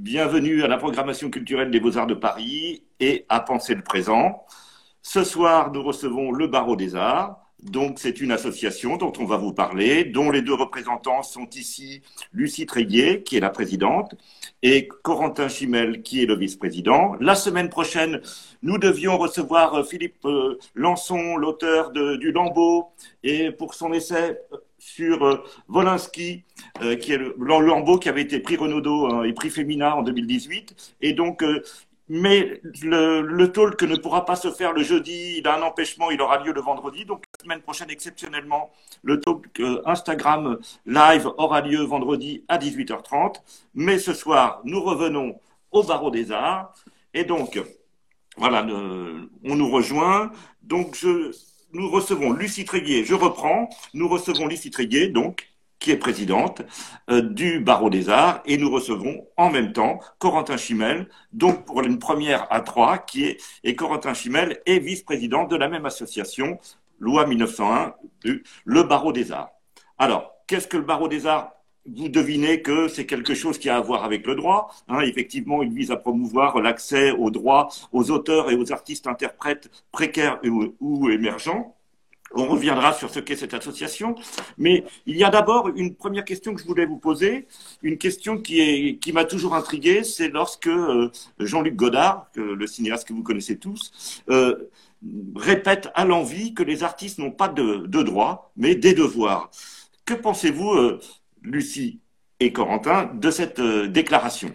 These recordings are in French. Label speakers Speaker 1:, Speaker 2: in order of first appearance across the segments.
Speaker 1: Bienvenue à la programmation culturelle des Beaux-Arts de Paris et à Penser le présent. Ce soir, nous recevons le Barreau des Arts. Donc, c'est une association dont on va vous parler, dont les deux représentants sont ici Lucie Tréguier, qui est la présidente, et Corentin Chimel, qui est le vice-président. La semaine prochaine, nous devions recevoir euh, Philippe euh, Lançon, l'auteur du Lambeau, et pour son essai sur euh, Wolinski, qui est le, Lambeau qui avait été prix Renaudot et prix Féminin en 2018. Et donc, mais le, le, talk ne pourra pas se faire le jeudi, il a un empêchement, il aura lieu le vendredi. Donc la semaine prochaine, exceptionnellement, le talk euh, Instagram live aura lieu vendredi à 18h30. Mais ce soir, nous revenons au Barreau des Arts. Et donc, voilà, on nous rejoint. Donc, je, nous recevons Lucie Tréguier, je reprends, nous recevons Lucie Tréguier, donc, qui est présidente euh, du Barreau des Arts, et nous recevons en même temps Corentin Chimel, donc pour une première à trois, qui est, et Corentin Chimel est vice-président de la même association, loi 1901, le Barreau des Arts. Alors, qu'est-ce que le Barreau des Arts? Vous devinez que c'est quelque chose qui a à voir avec le droit. Hein. effectivement, il vise à promouvoir l'accès aux droits aux auteurs et aux artistes interprètes précaires ou émergents. On reviendra sur ce qu'est cette association, mais il y a d'abord une première question que je voulais vous poser, une question qui est qui m'a toujours intrigué, c'est lorsque euh, Jean-Luc Godard, le cinéaste que vous connaissez tous, euh, répète à l'envie que les artistes n'ont pas de, de droits, mais des devoirs. Que pensez-vous, euh, Lucie et Corentin, de cette déclaration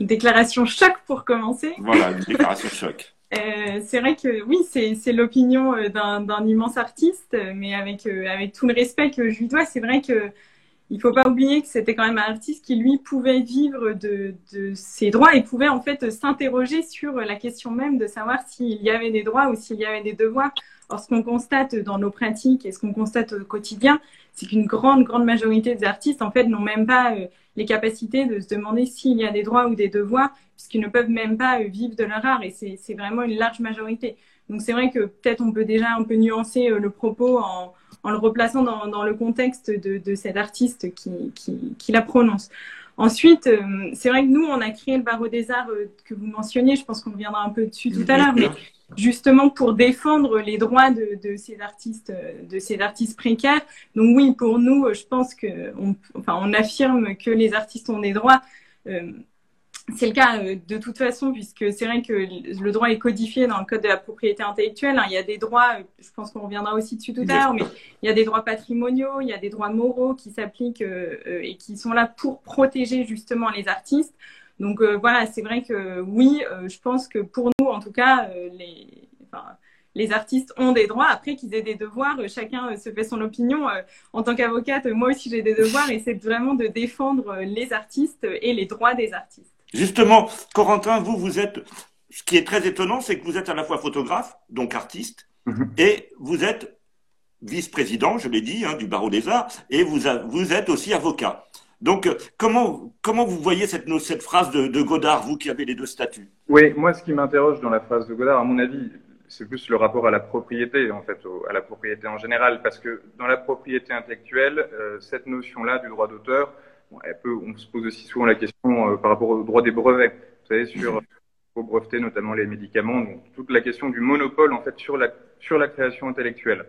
Speaker 2: Une déclaration choc pour commencer.
Speaker 1: Voilà, une déclaration choc.
Speaker 2: Euh, c'est vrai que oui, c'est l'opinion euh, d'un immense artiste, mais avec, euh, avec tout le respect que je lui dois, c'est vrai que il faut pas oublier que c'était quand même un artiste qui lui pouvait vivre de, de ses droits et pouvait en fait s'interroger sur la question même de savoir s'il y avait des droits ou s'il y avait des devoirs. Or, ce qu'on constate dans nos pratiques et ce qu'on constate au quotidien, c'est qu'une grande, grande majorité des artistes, en fait, n'ont même pas les capacités de se demander s'il y a des droits ou des devoirs, puisqu'ils ne peuvent même pas euh, vivre de leur art, et c'est vraiment une large majorité. Donc c'est vrai que peut-être on peut déjà un peu nuancer euh, le propos en, en le replaçant dans, dans, le contexte de, cet artiste qui, qui, qui, la prononce. Ensuite, euh, c'est vrai que nous, on a créé le barreau des arts que vous mentionniez, je pense qu'on reviendra un peu dessus tout à l'heure, justement pour défendre les droits de, ces artistes, de ces artistes précaires. Donc oui, pour nous, je pense que, on, enfin, on affirme que les artistes ont des droits. Euh, c'est le cas euh, de toute façon, puisque c'est vrai que le droit est codifié dans le code de la propriété intellectuelle. Hein. Il y a des droits, euh, je pense qu'on reviendra aussi dessus tout à l'heure, mais il y a des droits patrimoniaux, il y a des droits moraux qui s'appliquent et qui sont là pour protéger justement les artistes. Donc euh, voilà, c'est vrai que oui, euh, je pense que pour nous, en tout cas, euh, les, enfin, les artistes ont des droits. Après qu'ils aient des devoirs, chacun se fait son opinion. en tant qu'avocate, moi aussi j'ai des devoirs et c'est vraiment de défendre les artistes et les droits des artistes.
Speaker 1: Justement, Corentin, vous, vous êtes. Ce qui est très étonnant, c'est que vous êtes à la fois photographe, donc artiste, mhm. et vous êtes vice-président, je l'ai dit, hein, du barreau des arts, et vous, vous êtes aussi avocat. Donc, euh, comment, comment vous voyez cette, cette phrase de, Godard, vous qui avez les deux statuts?
Speaker 3: Oui, moi, ce qui m'interroge dans la phrase de Godard, à mon avis, c'est plus le rapport à la propriété, en fait, à la propriété en général, parce que dans la propriété intellectuelle, euh, cette notion-là du droit d'auteur, elle peut, on se pose aussi souvent la question euh, par rapport au droit des brevets. Vous savez, sur faut breveter notamment les médicaments, donc toute la question du monopole en fait sur la sur la création intellectuelle.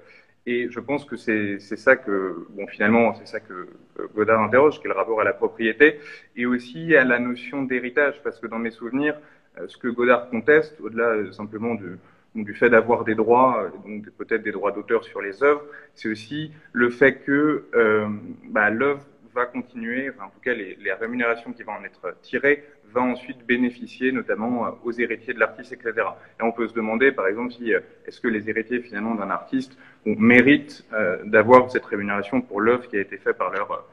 Speaker 3: Et je pense que c'est ça que, bon, finalement, c'est ça que Godard interroge, qui est le rapport à la propriété, et aussi à la notion d'héritage, parce que dans mes souvenirs, euh, ce que Godard conteste, au-delà euh, simplement du, du fait d'avoir des droits, euh, donc peut-être des droits d'auteur sur les œuvres, c'est aussi le fait que euh, bah, l'œuvre va continuer, enfin, en tout cas les, les rémunérations qui vont en être tirées va ensuite bénéficier notamment euh, aux héritiers de l'artiste, etc. Et on peut se demander, par exemple, si euh, est-ce que les héritiers finalement d'un artiste méritent euh, d'avoir cette rémunération pour l'œuvre qui a été faite par leur,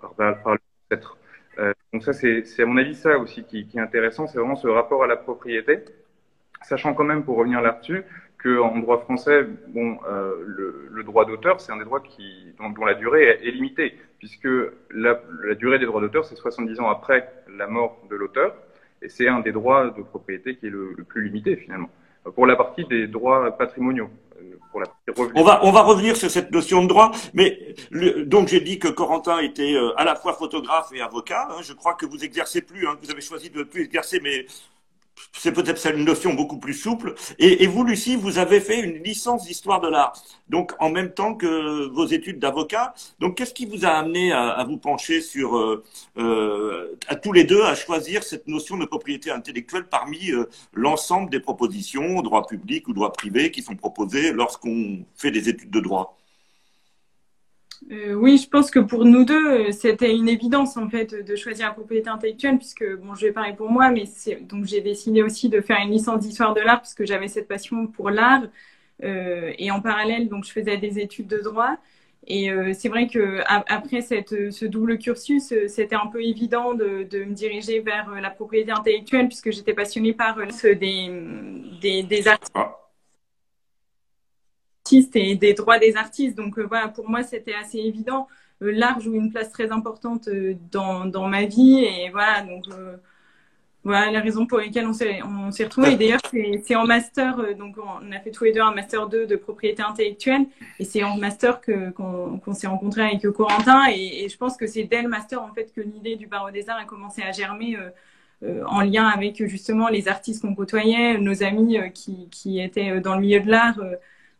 Speaker 3: par, par, ancêtre. donc ça, c'est à mon avis ça aussi qui est intéressant, c'est vraiment ce rapport à la propriété, sachant quand même, pour revenir là-dessus, qu'en droit français, bon, euh, le, le, droit d'auteur, c'est un des droits qui, dont, dont, la durée est, limitée, puisque la, la, durée des droits d'auteur, c'est 70 ans après la mort de l'auteur, et c'est un des droits de propriété qui est le, le plus limité finalement. pour la partie des droits patrimoniaux.
Speaker 1: Partie on va on va revenir sur cette notion de droit, mais donc j'ai dit que Corentin était à la fois photographe et avocat. Hein. je crois que vous exercez plus, hein, vous avez choisi de ne plus exercer, mais c'est peut-être une notion beaucoup plus souple. Et, vous, Lucie, vous avez fait une licence d'histoire de l'art, donc en même temps que vos études d'avocat. Donc, qu'est-ce qui vous a amené à, vous pencher sur, euh, euh, à tous les deux, à choisir cette notion de propriété intellectuelle parmi euh, l'ensemble des propositions, droit public ou droit privé, qui sont proposées lorsqu'on fait des études de droit?
Speaker 2: Euh, oui, je pense que pour nous deux, euh, c'était une évidence en fait de choisir la propriété intellectuelle, puisque bon, je vais parler pour moi, mais donc j'ai décidé aussi de faire une licence d'histoire de l'art puisque j'avais cette passion pour l'art, euh, et en parallèle, donc je faisais des études de droit. Et c'est vrai que après cette, ce double cursus, c'était un peu évident de, de, me diriger vers la propriété intellectuelle puisque j'étais passionnée par des, des, des artistes. Et des droits des artistes. Donc euh, voilà, pour moi, c'était assez évident. Euh, l'art joue une place très importante euh, dans, dans ma vie et voilà, donc voilà la raison pour laquelle on s'est retrouvés. Et d'ailleurs, c'est en master, donc on a fait tous les deux un master 2 de propriété intellectuelle et c'est en master que qu'on s'est rencontré avec Corentin et, et, je pense que c'est dès le master en fait que l'idée du barreau des arts a commencé à germer. en lien avec justement les artistes qu'on côtoyait, nos amis qui, qui étaient dans le milieu de l'art,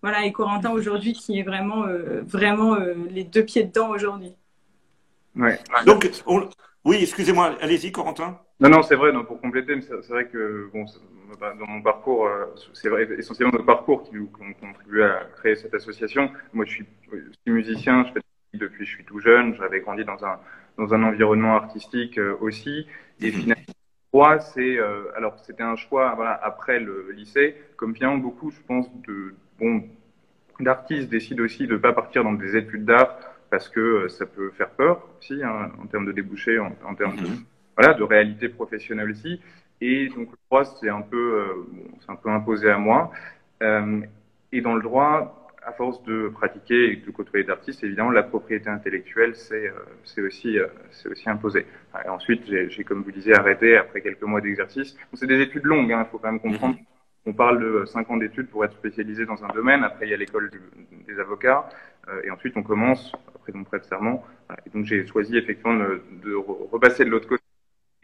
Speaker 2: voilà, et Corentin aujourd'hui qui est vraiment, euh, vraiment euh, les deux pieds dedans aujourd'hui.
Speaker 1: Ouais. Donc, oui, excusez-moi, allez-y, Corentin.
Speaker 3: Non, non, c'est vrai, non, pour compléter, c'est vrai que bon, dans mon parcours, euh, c'est vrai, essentiellement notre parcours qui ont contribué à créer cette association. Moi, je suis, musicien, je fais depuis que je suis tout jeune, j'avais grandi dans un, dans un environnement artistique aussi. Et mhm. finalement, c'est, alors c'était un choix voilà, après le lycée, comme bien beaucoup, je pense, de, bon, d'artistes décident aussi de ne pas partir dans des études d'art parce que euh, ça peut faire peur aussi hein, en termes de débouchés, en, termes de, mhm. voilà, de réalité professionnelle aussi. Et donc le droit, c'est un peu, euh, c'est un peu imposé à moi. Euh, et dans le droit, à force de pratiquer et de côtoyer d'artistes, évidemment, la propriété intellectuelle, c'est c'est aussi, c'est aussi imposé. Et ensuite, j'ai, comme vous disiez, arrêté après quelques mois d'exercice. c'est des études longues, hein, il faut quand même comprendre. On parle de cinq ans d'études pour être spécialisé dans un domaine. Après, il y a l'école des avocats. Euh, et ensuite, on commence, après on prête serment. Et donc, j'ai choisi effectivement de, repasser de l'autre côté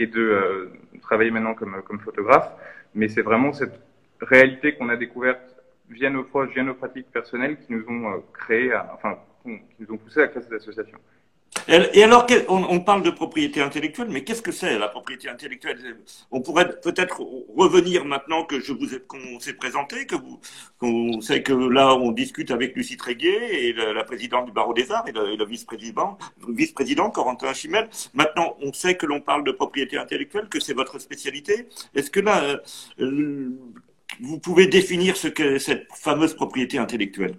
Speaker 3: et de euh, travailler maintenant comme, comme photographe. Mais c'est vraiment cette réalité qu'on a découverte via nos proches, via nos pratiques personnelles qui nous ont euh, créé, enfin, qui nous ont poussé à créer cette association.
Speaker 1: Et alors, on, parle de propriété intellectuelle, mais qu'est-ce que c'est la propriété intellectuelle? On pourrait peut-être revenir maintenant que je vous ai, qu'on s'est présenté, que vous, qu'on sait que là on discute avec Lucie Tréguier et la, présidente du barreau des arts et le, vice-président, vice-président Corentin Chimel. Maintenant, on sait que l'on parle de propriété intellectuelle, que c'est votre spécialité. Est-ce que là, euh, vous pouvez définir ce que cette fameuse propriété intellectuelle?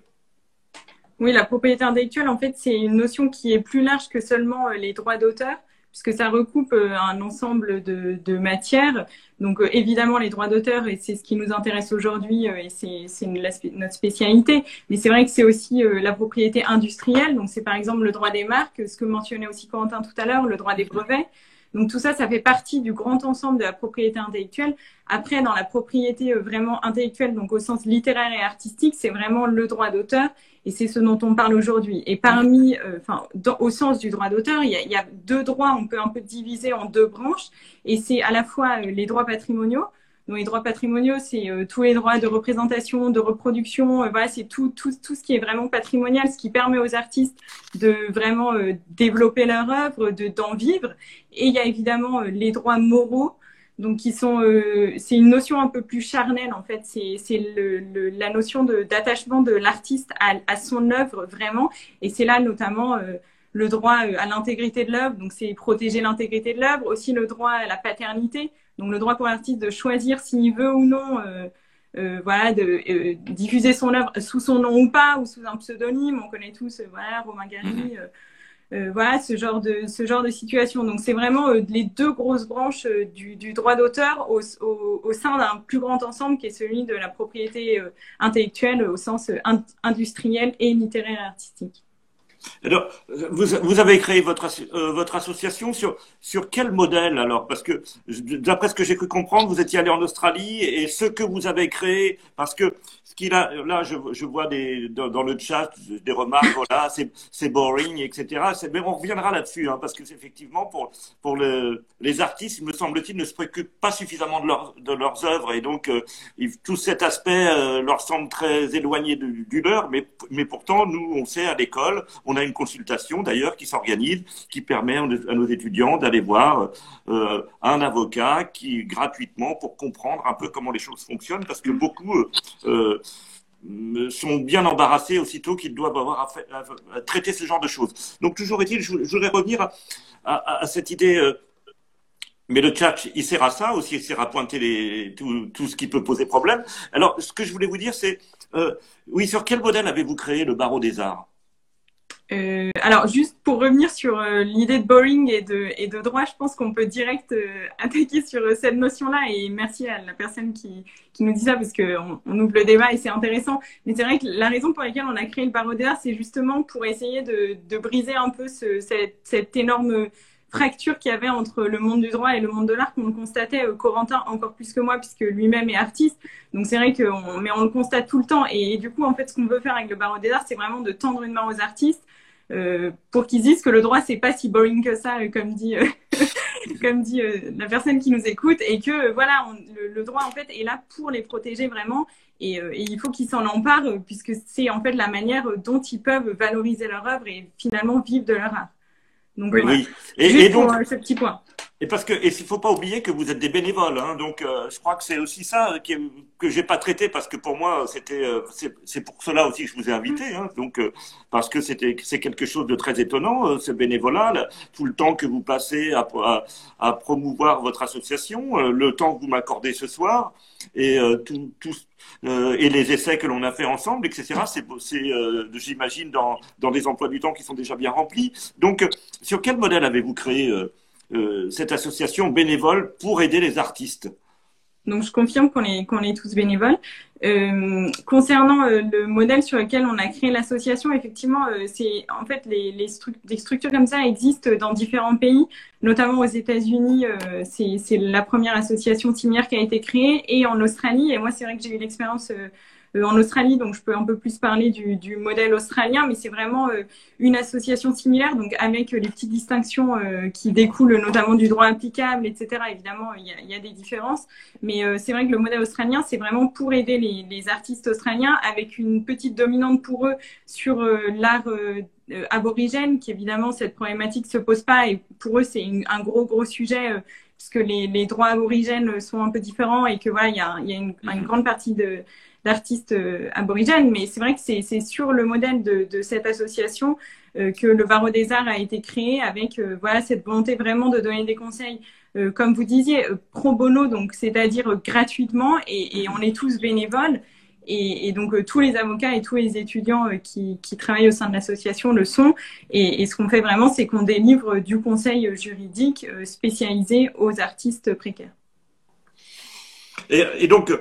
Speaker 2: Oui, la propriété intellectuelle, en fait, c'est une notion qui est plus large que seulement euh, les droits d'auteur, puisque ça recoupe euh, un ensemble de, matières. Donc, euh, évidemment, les droits d'auteur, et c'est ce qui nous intéresse aujourd'hui, et c'est notre spécialité. Mais c'est vrai que c'est aussi la propriété industrielle. Donc, c'est par exemple le droit des marques, ce que mentionnait aussi Quentin tout à l'heure, le droit des brevets. Donc tout ça, ça fait partie du grand ensemble de la propriété intellectuelle. Après, dans la propriété vraiment intellectuelle, donc au sens littéraire et artistique, c'est vraiment le droit d'auteur et c'est ce dont on parle aujourd'hui. Et parmi, euh, enfin, au sens du droit d'auteur, il y, a, il y, a, deux droits, on peut un peu diviser en deux branches, et c'est à la fois euh, les droits patrimoniaux. Donc les droits patrimoniaux, c'est euh, tous les droits de représentation, de reproduction, voilà, c'est tout, tout, tout ce qui est vraiment patrimonial, ce qui permet aux artistes de vraiment développer leur œuvre, de d'en vivre. Et il y a évidemment les droits moraux, donc qui sont, euh, c'est une notion un peu plus charnelle en fait. C'est le, le, la notion d'attachement de l'artiste à, à, son œuvre vraiment. Et c'est là notamment euh, le droit euh, à l'intégrité de l'œuvre. Donc c'est protéger l'intégrité de l'œuvre, aussi le droit à la paternité. Donc le droit pour l'artiste de choisir s'il veut ou non. Euh, voilà, de diffuser son œuvre sous son nom ou pas, ou sous un pseudonyme. On connaît tous, voilà, Romain Gary. Euh, voilà ce genre de ce genre de situation. Donc c'est vraiment euh, les deux grosses branches euh, du, du, droit d'auteur au, au, au, sein d'un plus grand ensemble qui est celui de la propriété intellectuelle au sens industriel et littéraire et artistique.
Speaker 1: Alors, vous, vous, avez créé votre, euh, votre association sur, sur quel modèle alors? Parce que, d'après ce que j'ai cru comprendre, vous étiez allé en Australie et ce que vous avez créé, parce que ce qu'il a, là, je, je vois des, dans, le chat des remarques, voilà, c'est boring, etc. Mais on reviendra là-dessus, hein, parce que effectivement, pour, pour le, les artistes, me semble-t-il, ne se préoccupent pas suffisamment de, leur, de leurs œuvres et donc euh, tout cet aspect euh, leur semble très éloigné du, du leur, mais, mais pourtant, nous, on sait à l'école, a une consultation d'ailleurs qui s'organise, qui permet à nos étudiants d'aller voir euh, un avocat qui gratuitement pour comprendre un peu comment les choses fonctionnent, parce que beaucoup euh, euh, sont bien embarrassés aussitôt qu'ils doivent avoir à, traiter ce genre de choses. Donc toujours est-il, je, voudrais revenir à, cette idée. mais le chat, il sert à ça aussi, il sert à pointer tout, ce qui peut poser problème. Alors, ce que je voulais vous dire, c'est, oui, sur quel modèle avez-vous créé le barreau des arts?
Speaker 2: Euh, alors, juste pour revenir sur euh, l'idée de boring et de, et de droit, je pense qu'on peut direct euh, attaquer sur cette notion-là. Et merci à la personne qui, qui nous dit ça parce qu'on on ouvre le débat et c'est intéressant. Mais c'est vrai que la raison pour laquelle on a créé le barreau d'art, c'est justement pour essayer de, de briser un peu ce, cette, cette, énorme fracture qu'il y avait entre le monde du droit et le monde de l'art qu'on constatait Corentin encore plus que moi puisque lui-même est artiste donc c'est vrai qu'on mais on le constate tout le temps et, et du coup en fait ce qu'on veut faire avec le barreau des arts c'est vraiment de tendre une main aux artistes euh, pour qu'ils disent que le droit c'est pas si boring que ça, euh, comme dit euh, comme dit la personne qui nous écoute, et que voilà, le, droit en fait est là pour les protéger vraiment, et, et il faut qu'ils s'en emparent puisque c'est en fait la manière dont ils peuvent valoriser leur œuvre et finalement vivre de leur art.
Speaker 1: Donc, oui, Et, donc, ce petit point. Et parce que, et il faut pas oublier que vous êtes des bénévoles, hein, donc euh, je crois que c'est aussi ça qui, que j'ai pas traité parce que pour moi c'était, euh, c'est pour cela aussi que je vous ai invité, hein, donc euh, parce que c'était, c'est quelque chose de très étonnant, ce bénévolat, tout le temps que vous passez à, à, à promouvoir votre association, le temps que vous m'accordez ce soir et tout, tout et les essais que l'on a fait ensemble, etc. C'est, c'est j'imagine dans dans des emplois du temps qui sont déjà bien remplis. Donc, sur quel modèle avez-vous créé euh, cette association bénévole pour aider les artistes.
Speaker 2: Donc je confirme qu'on est, qu'on est tous bénévoles. Euh, concernant euh, le modèle sur lequel on a créé l'association, effectivement, c'est en fait les, les des structures comme ça existent dans différents pays, notamment aux États-Unis. c'est la première association similaire qui a été créée, et en Australie. Et moi, c'est vrai que j'ai eu l'expérience euh, en Australie, donc je peux un peu plus parler du, du modèle australien, mais c'est vraiment euh, une association similaire, donc avec les petites distinctions euh, qui découlent notamment du droit applicable, etc. Évidemment, il y a, y a, des différences, mais c'est vrai que le modèle australien, c'est vraiment pour aider les, les, artistes australiens avec une petite dominante pour eux sur l'art aborigène, qui évidemment cette problématique se pose pas, et pour eux c'est un gros gros sujet puisque les, les, droits aborigènes sont un peu différents et que voilà, il y a, y a une, une, grande partie de, d'artistes euh, aborigènes, mais c'est vrai que c'est sur le modèle de, cette association euh, que le Varro des Arts a été créé avec euh, voilà cette volonté vraiment de donner des conseils, comme vous disiez, pro bono, donc c'est-à-dire gratuitement, et, on est tous bénévoles. Et, donc tous les avocats et tous les étudiants qui, travaillent au sein de l'association le sont. Et, ce qu'on fait vraiment, c'est qu'on délivre du conseil juridique spécialisé aux artistes précaires.
Speaker 1: Et, donc,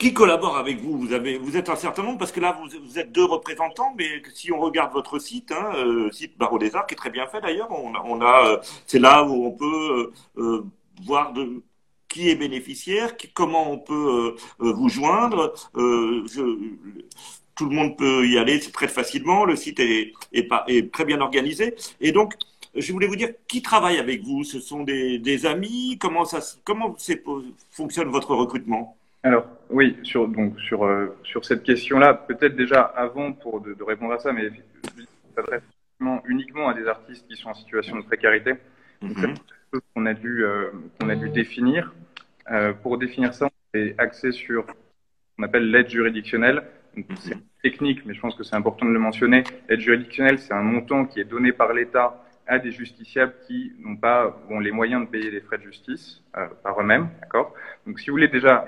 Speaker 1: qui collabore avec vous? Vous, avez, vous êtes un certain nombre, parce que là, vous, vous êtes deux représentants, mais si on regarde votre site, hein, euh, site Barreau des Arts, qui est très bien fait d'ailleurs, on, on, a, euh, c'est là où on peut euh, euh, voir de, qui est bénéficiaire, qui, comment on peut vous joindre. Je, tout le monde peut y aller très facilement. Le site est, est, pas, est très bien organisé. Et donc, je voulais vous dire, qui travaille avec vous? Ce sont des, des amis? Comment ça comment fonctionne votre recrutement?
Speaker 3: Alors oui, sur donc sur euh, sur cette question-là, peut-être déjà avant pour de, de, répondre à ça, mais s'adresse uniquement à des artistes qui sont en situation de précarité. Donc mhm. quelque chose qu'on a dû euh, qu'on a dû définir. Euh, pour définir ça, on est axé sur ce qu'on appelle l'aide juridictionnelle. C'est technique, mais je pense que c'est important de le mentionner. L'aide juridictionnelle, c'est un montant qui est donné par l'État à des justiciables qui n'ont pas bon, les moyens de payer les frais de justice euh, par eux-mêmes, d'accord? Donc, si vous voulez déjà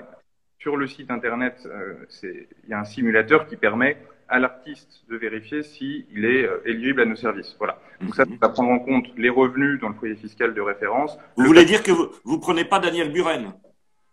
Speaker 3: sur le site internet, euh, il y a un simulateur qui permet à l'artiste de vérifier s'il est euh, éligible à nos services. Voilà. Donc ça, ça va prendre en compte les revenus dans le foyer fiscal de référence.
Speaker 1: Vous voulez dire que vous ne prenez pas Daniel Buren?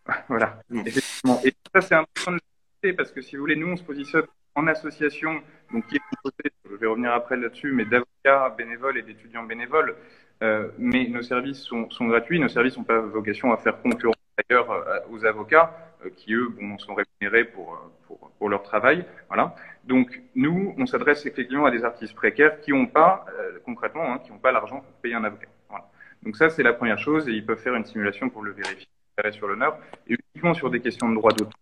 Speaker 3: Voilà, effectivement. Et ça, c'est important de le parce que si vous voulez, nous, on se positionne en association donc qui est composé, je vais revenir après là-dessus, mais d'avocats bénévoles et d'étudiants bénévoles. Euh, mais nos services sont, sont gratuits, nos services n'ont pas vocation à faire concurrence d'ailleurs euh, aux avocats euh, qui eux bon, sont rémunérés pour, pour, pour, leur travail. Voilà. Donc nous, on s'adresse effectivement à des artistes précaires qui n'ont pas, concrètement, hein, qui n'ont pas l'argent pour payer un avocat. Voilà. Donc ça, c'est la première chose, et ils peuvent faire une simulation pour le vérifier sur l'honneur, et uniquement sur des questions de droit d'auteur,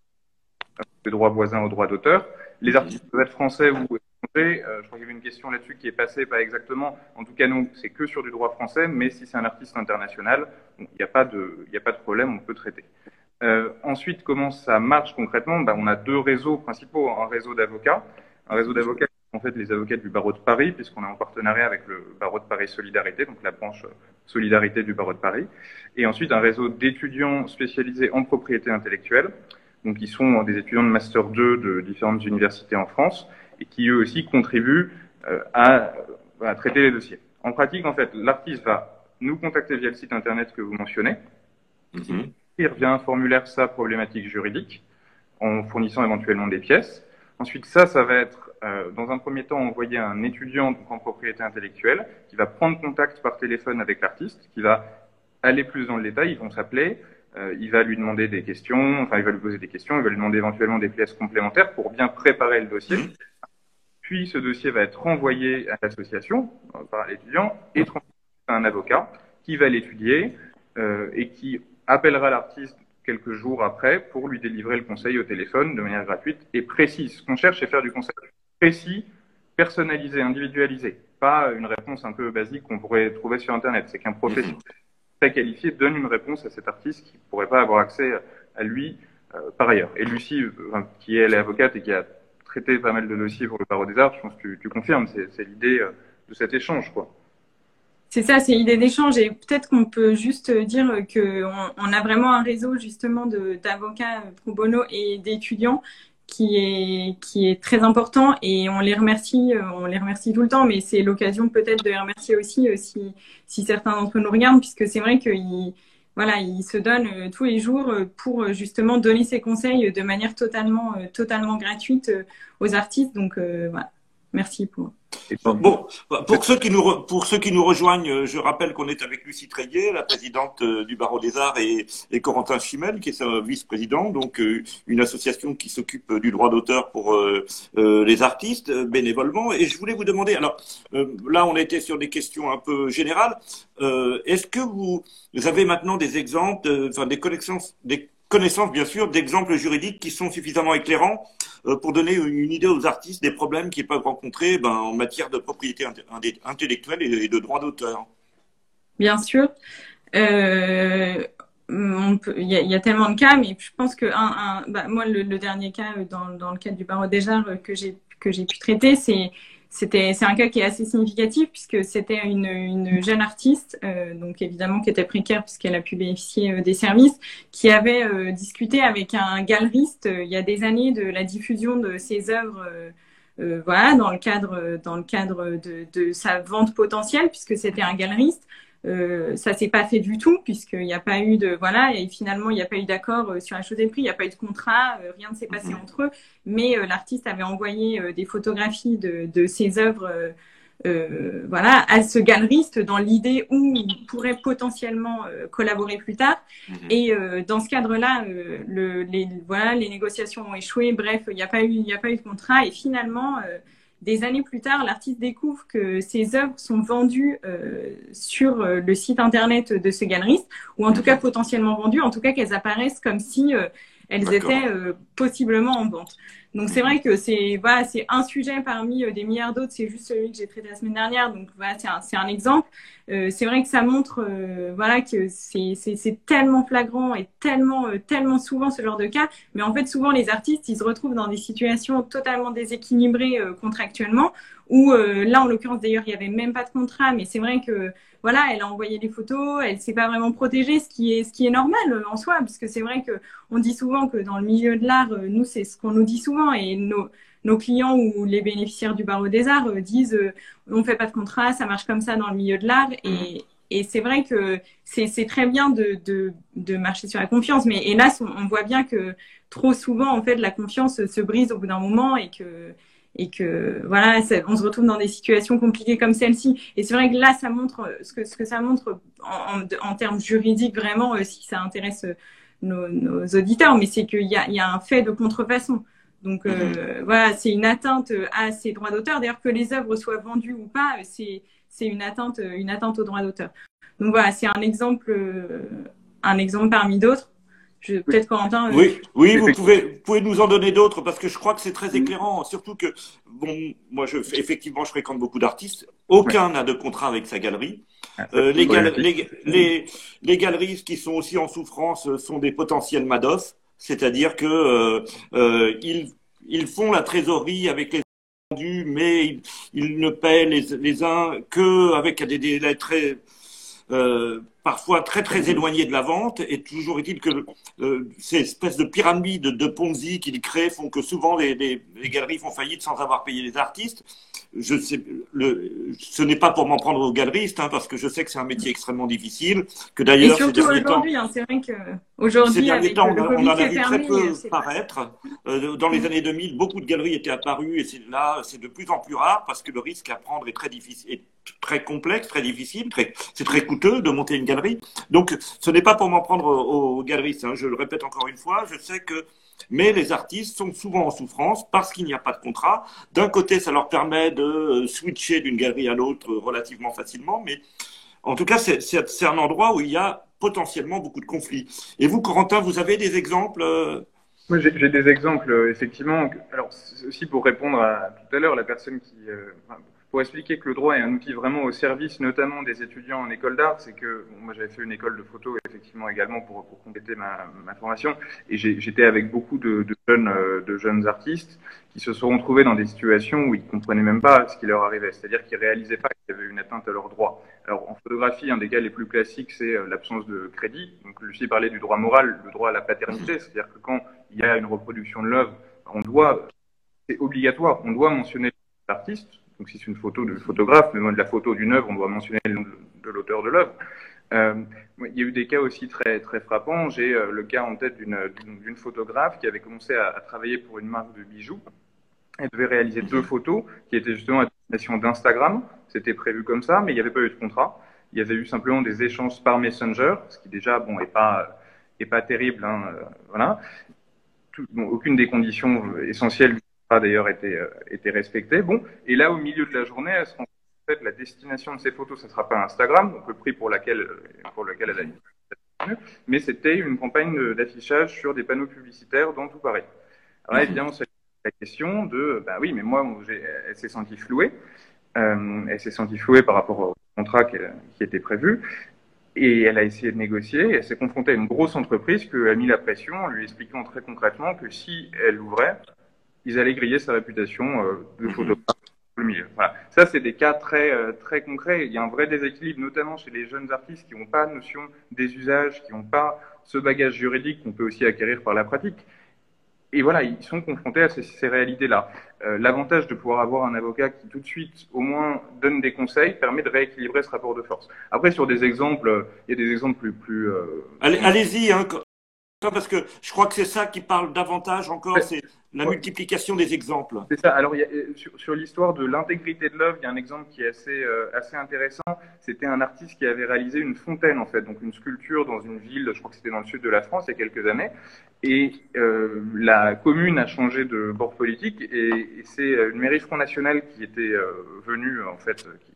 Speaker 3: de droit voisin au droit d'auteur. Les artistes peuvent être français ou euh, je crois qu'il y avait une question là-dessus qui est passée, pas exactement. En tout cas, non, c'est que sur du droit français, mais si c'est un artiste international, il n'y a, pas de, problème, on peut traiter. Euh, ensuite, comment ça marche concrètement? Ben, On a deux réseaux principaux. Un réseau d'avocats, un réseau d'avocats en fait les avocats du barreau de Paris, puisqu'on est en partenariat avec le barreau de Paris Solidarité, donc la branche Solidarité du barreau de Paris. Et ensuite, un réseau d'étudiants spécialisés en propriété intellectuelle, donc ils sont des étudiants de Master 2 de différentes universités en France, et qui eux aussi contribuent euh, à, à, traiter les dossiers. En pratique, en fait, l'artiste va nous contacter via le site internet que vous mentionnez, mm via un formulaire sa problématique juridique, en fournissant éventuellement des pièces. Ensuite, ça, ça va être, euh, dans un premier temps, envoyé à un étudiant donc, en propriété intellectuelle, qui va prendre contact par téléphone avec l'artiste, qui va aller plus dans le détail, ils vont s'appeler, euh, il va lui demander des questions, enfin il va lui poser des questions, il va lui demander éventuellement des pièces complémentaires pour bien préparer le dossier. Mhm. Puis ce dossier va être renvoyé à l'association euh, par l'étudiant et transmis à un avocat qui va l'étudier euh, et qui appellera l'artiste quelques jours après pour lui délivrer le conseil au téléphone de manière gratuite et précise. Ce qu'on cherche, c'est faire du conseil précis, personnalisé, individualisé, pas une réponse un peu basique qu'on pourrait trouver sur Internet. C'est qu'un professionnel mhm. très qualifié donne une réponse à cet artiste qui ne pourrait pas avoir accès à lui euh, par ailleurs. Et Lucie, qui est l'avocate et qui a traité pas mal de dossiers pour le barreau des arts. Je pense que tu, confirmes, c'est l'idée euh, de cet échange, quoi.
Speaker 2: C'est ça, c'est l'idée d'échange. Et peut-être qu'on peut juste dire qu'on on a vraiment un réseau justement d'avocats pro bono et d'étudiants qui est qui est très important et on les remercie on les remercie tout le temps mais c'est l'occasion peut-être de les remercier aussi euh, si si certains d'entre nous regardent puisque c'est vrai qu'ils voilà, il se donne euh, tous les jours euh, pour euh, justement donner ses conseils de manière totalement, totalement gratuite aux artistes. Donc voilà, merci pour.
Speaker 1: Bon, pour ceux qui nous pour ceux qui nous rejoignent, je rappelle qu'on est avec Lucie Treillet, la présidente du Barreau des Arts, et, et Corentin Chimel, qui est sa vice-président, donc une association qui s'occupe du droit d'auteur pour les artistes bénévolement. Et je voulais vous demander, alors là, on était sur des questions un peu générales. Est-ce que vous, avez maintenant des exemples, enfin des connaissances, des connaissances bien sûr d'exemples juridiques qui sont suffisamment éclairants euh, pour donner une idée aux artistes des problèmes qu'ils peuvent rencontrer ben, en matière de propriété intellectuelle et de droit d'auteur.
Speaker 2: Bien sûr. Euh, il y, a tellement de cas, mais je pense que bah, moi, le, dernier cas euh, dans, le cadre du barreau des arts que j'ai pu traiter, c'est c'était c'est un cas qui est assez significatif puisque c'était une, une jeune artiste euh, donc évidemment qui était précaire puisqu'elle a pu bénéficier euh, des services qui avait euh, discuté avec un galeriste il y a des années de la diffusion de ses œuvres voilà dans le cadre dans le cadre de, de sa vente potentielle puisque c'était un galeriste euh, ça s'est pas fait du tout puisqu'il n'y a pas eu de voilà et finalement il n'y a pas eu d'accord euh, sur la chose et prix, il n'y a pas eu de contrat, euh, rien ne s'est passé mhm. entre eux. Mais l'artiste avait envoyé des photographies de, de ses œuvres. voilà, à ce galeriste dans l'idée où il pourrait potentiellement collaborer plus tard. Mhm. Et dans ce cadre-là, le, les, voilà, les négociations ont échoué. Bref, il n'y a pas eu, il n'y a pas eu de contrat. Et finalement, des années plus tard, l'artiste découvre que ses œuvres sont vendues euh, sur euh, le site internet de ce galeriste, ou en tout cas potentiellement vendues, en tout cas qu'elles apparaissent comme si euh, elles étaient possiblement en vente. Donc c'est vrai que c'est voilà, c'est un sujet parmi euh, des milliards d'autres. C'est juste celui que j'ai traité la semaine dernière. Donc voilà, c'est un, c'est un exemple. Euh, c'est vrai que ça montre euh, voilà que c'est, c'est, tellement flagrant et tellement tellement souvent ce genre de cas. Mais en fait, souvent les artistes, ils se retrouvent dans des situations totalement déséquilibrées contractuellement. Où là, en l'occurrence d'ailleurs, il y avait même pas de contrat. Mais c'est vrai que voilà, elle a envoyé des photos, elle s'est pas vraiment protégée, ce qui est ce qui est normal en soi, puisque c'est vrai que on dit souvent que dans le milieu de l'art, nous c'est ce qu'on nous dit souvent et nos, nos clients ou les bénéficiaires du barreau des arts euh, disent euh, on fait pas de contrat, ça marche comme ça dans le milieu de l'art et, mm. et c'est vrai que c'est très bien de, de, de, marcher sur la confiance, mais hélas, on, on, voit bien que trop souvent, en fait, la confiance se brise au bout d'un moment et que, et que voilà, on se retrouve dans des situations compliquées comme celle-ci. Et c'est vrai que là, ça montre ce que ce que ça montre en, en, termes juridiques vraiment, euh, si ça intéresse euh, nos, nos auditeurs, mais c'est qu'il y a, y a un fait de contrefaçon. Donc euh, mm-hmm. voilà, c'est une atteinte à ces droits d'auteur. D'ailleurs, que les œuvres soient vendues ou pas, c'est c'est une atteinte une atteinte aux droits d'auteur. Donc voilà, c'est un exemple un exemple parmi d'autres. Peut-être Corentin.
Speaker 1: Euh, oui, oui, vous pouvez, pouvez nous en donner d'autres parce que je crois que c'est très éclairant. Surtout que, bon, moi, je, effectivement, je fréquente beaucoup d'artistes. Aucun n'a de contrat avec sa galerie. Ah, euh, les, les, les, galeries qui sont aussi en souffrance sont des potentiels Madoff, c'est-à-dire que euh, ils, ils font la trésorerie avec les vendus, mais ils, ne paient les, les uns que avec des délais très euh, parfois très très éloigné de la vente. Et toujours est-il que euh, ces espèces de pyramides de Ponzi qu'il crée font que souvent les, les, les, galeries font faillite sans avoir payé les artistes. Je sais, le, ce n'est pas pour m'en prendre aux galeristes, hein, parce que je sais que c'est un métier extrêmement difficile. Que d'ailleurs,
Speaker 2: ces derniers temps, hein, c'est vrai que aujourd'hui, ces derniers temps,
Speaker 1: on, on, en a vu très peu paraître. Euh, dans les années 2000, beaucoup de galeries étaient apparues, et c'est là, c'est de plus en plus rare parce que le risque à prendre est très difficile, est très complexe, très difficile, c'est très coûteux de monter une galerie. Donc, ce n'est pas pour m'en prendre aux, galeristes. Hein. Je le répète encore une fois, je sais que mais les artistes sont souvent en souffrance parce qu'il n'y a pas de contrat. D'un côté, ça leur permet de euh, switcher d'une galerie à l'autre relativement facilement, mais en tout cas, c'est un endroit où il y a potentiellement beaucoup de conflits. Et vous, Corentin, vous avez des exemples euh?
Speaker 3: Moi, j'ai des exemples, euh, effectivement. Alors, aussi pour répondre à tout à l'heure, la personne qui, pour expliquer que le droit est un outil vraiment au service, notamment des étudiants en école d'art, c'est que moi j'avais fait une école de photo effectivement également pour, pour compléter ma, ma, formation, et j'étais avec beaucoup de, de jeunes, euh, de jeunes artistes qui se sont retrouvés dans des situations où ils comprenaient même pas ce qui leur arrivait, c'est-à-dire qu'ils réalisaient pas qu'il y avait une atteinte à leurs droits. Alors en photographie, un des cas les plus classiques, c'est euh, l'absence de crédit. Donc Lucie parlait du droit moral, le droit à la paternité, c'est-à-dire que quand il y a une reproduction de l'œuvre, on doit, c'est obligatoire, on doit mentionner l'artiste donc si c'est une photo de photographe, mais de la photo d'une œuvre, on doit mentionner le nom de, l'auteur de l'œuvre. Euh, il y a eu des cas aussi très très frappants. J'ai euh, le cas en tête d'une photographe qui avait commencé à, travailler pour une marque de bijoux. Elle devait réaliser deux photos qui étaient justement à destination d'Instagram. C'était prévu comme ça, mais il n'y avait pas eu de contrat. Il y avait eu simplement des échanges par Messenger, ce qui déjà bon est pas est pas terrible. Hein, euh, voilà. Aucune des conditions essentielles d'ailleurs été, euh, été respecté. Bon, et là, au milieu de la journée, elle se rend en fait la destination de ces photos, ce sera pas Instagram, donc le prix pour, laquelle, euh, pour lequel elle a eu, mais c'était une campagne d'affichage sur des panneaux publicitaires dans tout Paris. Alors là, mhm. évidemment, c'est la question de, bah oui, mais moi, elle s'est sentie flouée, euh, elle s'est sentie flouée par rapport au contrat qui, qui était prévu, et elle a essayé de négocier, elle s'est confrontée à une grosse entreprise qui a mis la pression en lui expliquant très concrètement que si elle ouvrait, ils allaient griller sa réputation euh, de mhm. photographe le milieu. Voilà. Ça, c'est des cas très, euh, très concrets. Il y a un vrai déséquilibre, notamment chez les jeunes artistes qui n'ont pas notion des usages, qui n'ont pas ce bagage juridique qu'on peut aussi acquérir par la pratique. Et voilà, ils sont confrontés à ces, ces réalités-là. Euh, L'avantage de pouvoir avoir un avocat qui tout de suite, au moins, donne des conseils, permet de rééquilibrer ce rapport de force. Après, sur des exemples, il y a des exemples plus... plus
Speaker 1: euh... Allez-y, hein, parce que je crois que c'est ça qui parle davantage encore, c'est la multiplication des exemples.
Speaker 3: C'est ça. Alors, sur, l'histoire de l'intégrité de l'œuvre, il y a un exemple qui est assez, euh, assez intéressant. C'était un artiste qui avait réalisé une fontaine, en fait, donc une sculpture dans une ville, je crois que c'était dans le sud de la France, il y a quelques années. Et euh, la commune a changé de bord politique et, c'est une mairie Front National qui était euh, venue, en fait, qui,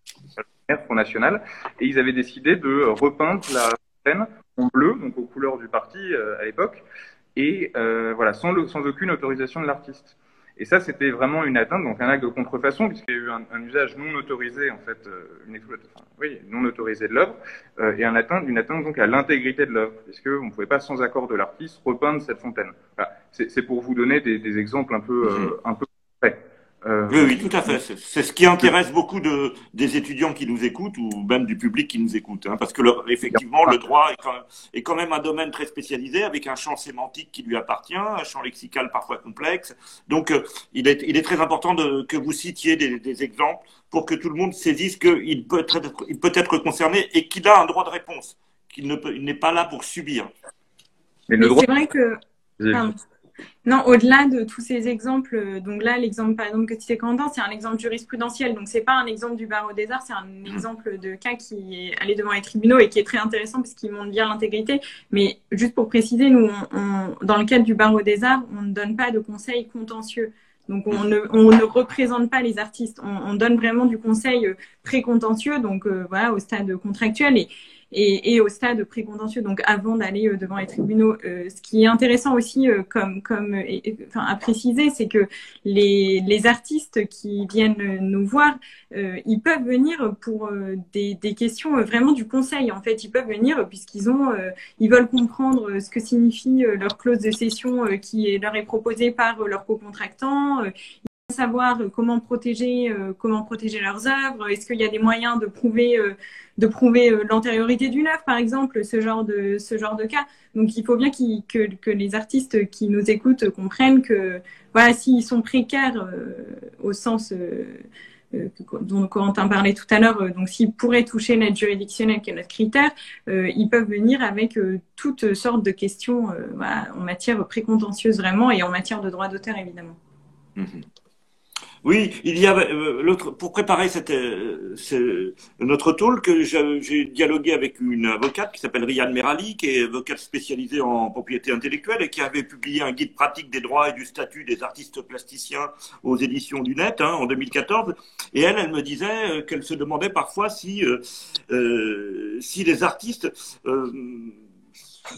Speaker 3: Front National, et ils avaient décidé de repeindre la en bleu, donc aux couleurs du parti euh, à l'époque, et euh, voilà, sans, sans aucune autorisation de l'artiste. Et ça, c'était vraiment une atteinte, donc un acte de contrefaçon, puisqu'il y a eu un, un, usage non autorisé, en fait, euh, une exploitation, oui, non autorisé de l'œuvre, euh, et un atteinte, une atteinte donc à l'intégrité de l'œuvre, puisqu'on ne pouvait pas, sans accord de l'artiste, repeindre cette fontaine. Voilà. C'est pour vous donner des, des exemples un peu, mhm. un peu concrets.
Speaker 1: Euh, oui, oui, tout à fait. C'est ce qui intéresse beaucoup de, des étudiants qui nous écoutent ou même du public qui nous écoute. Hein, parce que le, effectivement, le droit est quand, même, est quand, même, un domaine très spécialisé avec un champ sémantique qui lui appartient, un champ lexical parfois complexe. Donc, euh, il, est, il est très important de, que vous citiez des, des exemples pour que tout le monde saisisse qu'il peut être, il peut être concerné et qu'il a un droit de réponse, qu'il n'est pas là pour subir.
Speaker 2: Mais, le droit... c'est vrai que... Non, au-delà de tous ces exemples, euh, donc là, l'exemple par exemple que tu sais c'est un exemple jurisprudentiel, donc c'est pas un exemple du barreau des arts, c'est un exemple de cas qui est allé devant les tribunaux et qui est très intéressant parce qu'il montre bien l'intégrité. Mais juste pour préciser, nous, dans le cadre du barreau des arts, on ne donne pas de conseils contentieux. Donc on ne, représente pas les artistes, on, on donne vraiment du conseil euh, pré-contentieux, donc euh, voilà, au stade contractuel. Et, et, et au stade précontentieux, donc avant d'aller euh, devant les tribunaux. Euh, ce qui est intéressant aussi, euh, comme, comme à préciser, c'est que les, les artistes qui viennent nous voir, ils peuvent venir pour des, des questions vraiment du conseil. En fait, ils peuvent venir puisqu'ils ont, ils veulent comprendre ce que signifie leur clause de cession qui leur est proposée par leur co-contractant savoir comment protéger, comment protéger leurs œuvres. Est-ce qu'il y a des moyens de prouver de prouver euh, l'antériorité d'une œuvre, par exemple, ce genre de, ce genre de cas? Donc il faut bien que, que, les artistes qui nous écoutent comprennent que voilà, s'ils sont précaires euh, au sens euh, dont Corentin parlait tout à l'heure, donc s'ils pourraient toucher l'aide juridictionnelle, qui est notre critère, ils peuvent venir avec toutes sortes de questions en matière précontentieuse vraiment et en matière de droit d'auteur évidemment.
Speaker 1: Mm-hmm. Oui, il y a euh, l'autre pour préparer cette, euh, notre talk, j'ai dialogué avec une avocate qui s'appelle Ryan Merali, qui est avocate spécialisée en propriété intellectuelle et qui avait publié un guide pratique des droits et du statut des artistes plasticiens aux éditions du Net hein, en 2014. Et elle, elle me disait euh, qu'elle se demandait parfois si euh, si les artistes euh,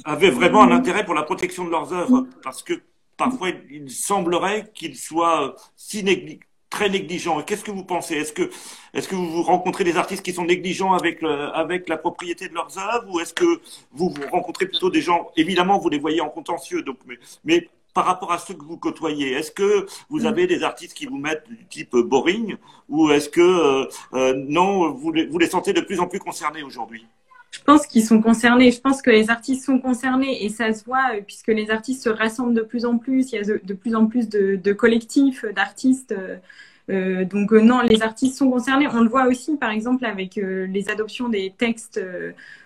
Speaker 1: avaient vraiment un intérêt pour la protection de leurs œuvres, parce que parfois il semblerait qu'ils soient si négligés très négligents. Qu'est-ce que vous pensez? Est-ce que, est-ce que vous rencontrez des artistes qui sont négligents avec, avec la propriété de leurs œuvres? Ou est-ce que vous, vous rencontrez plutôt des gens, évidemment, vous les voyez en contentieux, donc, mais, mais par rapport à ceux que vous côtoyez, est-ce que vous mm. avez des artistes qui vous mettent du type boring? Ou est-ce que euh, euh, non, vous les, vous les sentez de plus en plus concernés aujourd'hui?
Speaker 2: Je pense qu'ils sont concernés. Je pense que les artistes sont concernés et ça se voit euh, puisque les artistes se rassemblent de plus en plus. Il y a de, plus en plus de, collectifs d'artistes euh, donc euh, non, les artistes sont concernés. On le voit aussi, par exemple, avec les adoptions des textes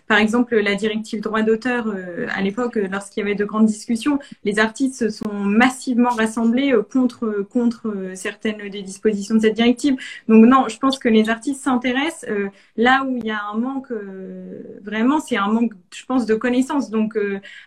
Speaker 2: par exemple, la directive droit d'auteur, euh, à l'époque, euh, lorsqu'il y avait de grandes discussions, les artistes se sont massivement rassemblés euh, contre, contre certaines des dispositions de cette directive. Donc non, je pense que les artistes s'intéressent là où il y a un manque, vraiment, c'est un manque, je pense, de connaissances. Donc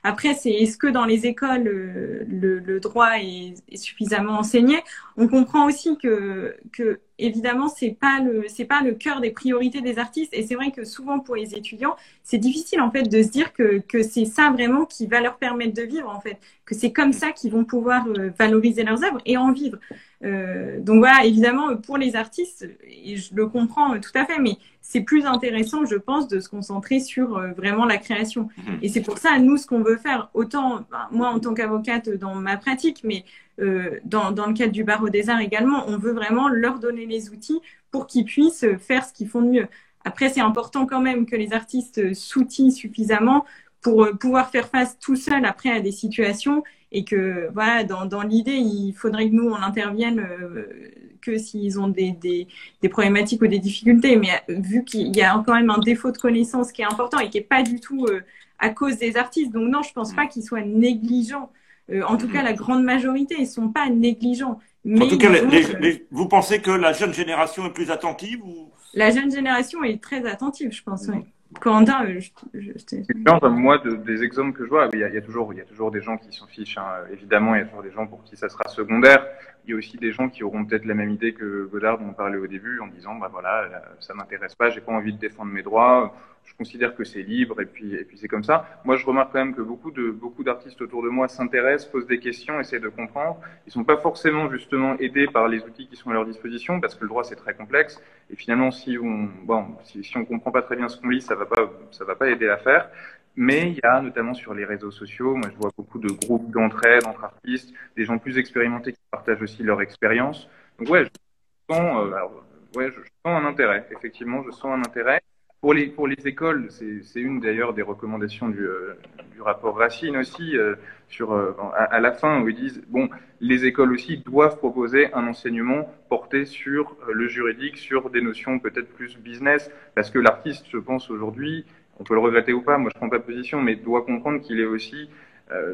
Speaker 2: après, c'est est-ce que dans les écoles, le, le droit est, est, suffisamment enseigné? On comprend aussi que, que évidemment, c'est pas le c'est pas le cœur des priorités des artistes. Et c'est vrai que souvent pour les étudiants, c'est difficile en fait de se dire que, que c'est ça vraiment qui va leur permettre de vivre en fait, que c'est comme ça qu'ils vont pouvoir euh, valoriser leurs œuvres et en vivre. Euh, donc voilà, évidemment pour les artistes, et je le comprends tout à fait, mais c'est plus intéressant, je pense, de se concentrer sur euh, vraiment la création. Mhm. Et c'est pour ça, nous, ce qu'on veut faire, autant moi en tant qu'avocate dans ma pratique, mais euh, dans, dans, le cadre du barreau des arts également, on veut vraiment leur donner les outils pour qu'ils puissent faire ce qu'ils font de mieux. Après, c'est important quand même que les artistes s'outillent suffisamment pour euh, pouvoir faire face tout seul après à des situations et que voilà dans, dans l'idée il faudrait que nous on intervienne euh, que s'ils ont des, des, des, problématiques ou des difficultés mais vu qu'il y a quand même un défaut de connaissance qui est important et qui est pas du tout à cause des artistes donc non je pense pas qu'ils soient négligents euh, en tout cas, la grande majorité, ils sont pas négligents.
Speaker 1: Mais en tout cas, vous pensez que la jeune génération est plus attentive ou...
Speaker 2: La jeune génération est très attentive, je pense. Oui. Quentin, euh, je,
Speaker 3: je, moi, de, des exemples que je vois, il y, a, il y, a, toujours, il y a toujours des gens qui s'en fichent. Hein. Évidemment, il y a toujours des gens pour qui ça sera secondaire. Il y a aussi des gens qui auront peut-être la même idée que Godard dont on parlait au début, en disant, bah voilà, ça m'intéresse pas, j'ai pas envie de défendre mes droits je considère que c'est libre et puis et puis c'est comme ça. Moi, je remarque quand même que beaucoup de beaucoup d'artistes autour de moi s'intéressent, posent des questions, essaient de comprendre. Ils sont pas forcément justement aidés par les outils qui sont à leur disposition parce que le droit c'est très complexe et finalement si on bon si, si on comprend pas très bien ce qu'on lit, ça va pas ça va pas aider l'affaire. Mais il y a notamment sur les réseaux sociaux, moi je vois beaucoup de groupes d'entraide entre artistes, des gens plus expérimentés qui partagent aussi leur expérience. Donc ouais, je sens, euh, ouais, je, sens un intérêt. Effectivement, je sens un intérêt. Pour les, pour les écoles, c'est une d'ailleurs des recommandations du, euh, du, rapport Racine aussi, euh, sur, euh, à, la fin, où ils disent, bon, les écoles aussi doivent proposer un enseignement porté sur le juridique, sur des notions peut-être plus business, parce que l'artiste, je pense aujourd'hui, on peut le regretter ou pas, moi je prends pas position, mais doit comprendre qu'il est aussi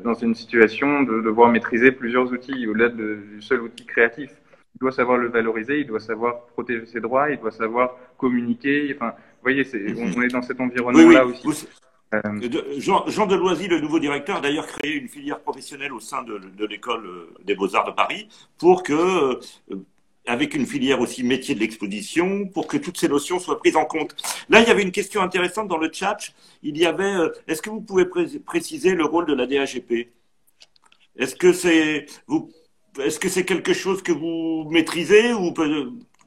Speaker 3: dans une situation de devoir maîtriser plusieurs outils au-delà du seul outil créatif. Il doit savoir le valoriser, il doit savoir protéger ses droits, il doit savoir communiquer. Enfin, vous voyez, on, est dans cet environnement-là aussi.
Speaker 1: Euh, Jean, Jean Deloisy, le nouveau directeur, a d'ailleurs créé une filière professionnelle au sein de, l'école euh, des beaux-arts de Paris pour que, euh, avec une filière aussi métier de l'exposition, pour que toutes ces notions soient prises en compte. Là, il y avait une question intéressante dans le chat. Il y avait, est-ce que vous pouvez préciser le rôle de la DAGP Est-ce que c'est est-ce que quelque chose que vous maîtrisez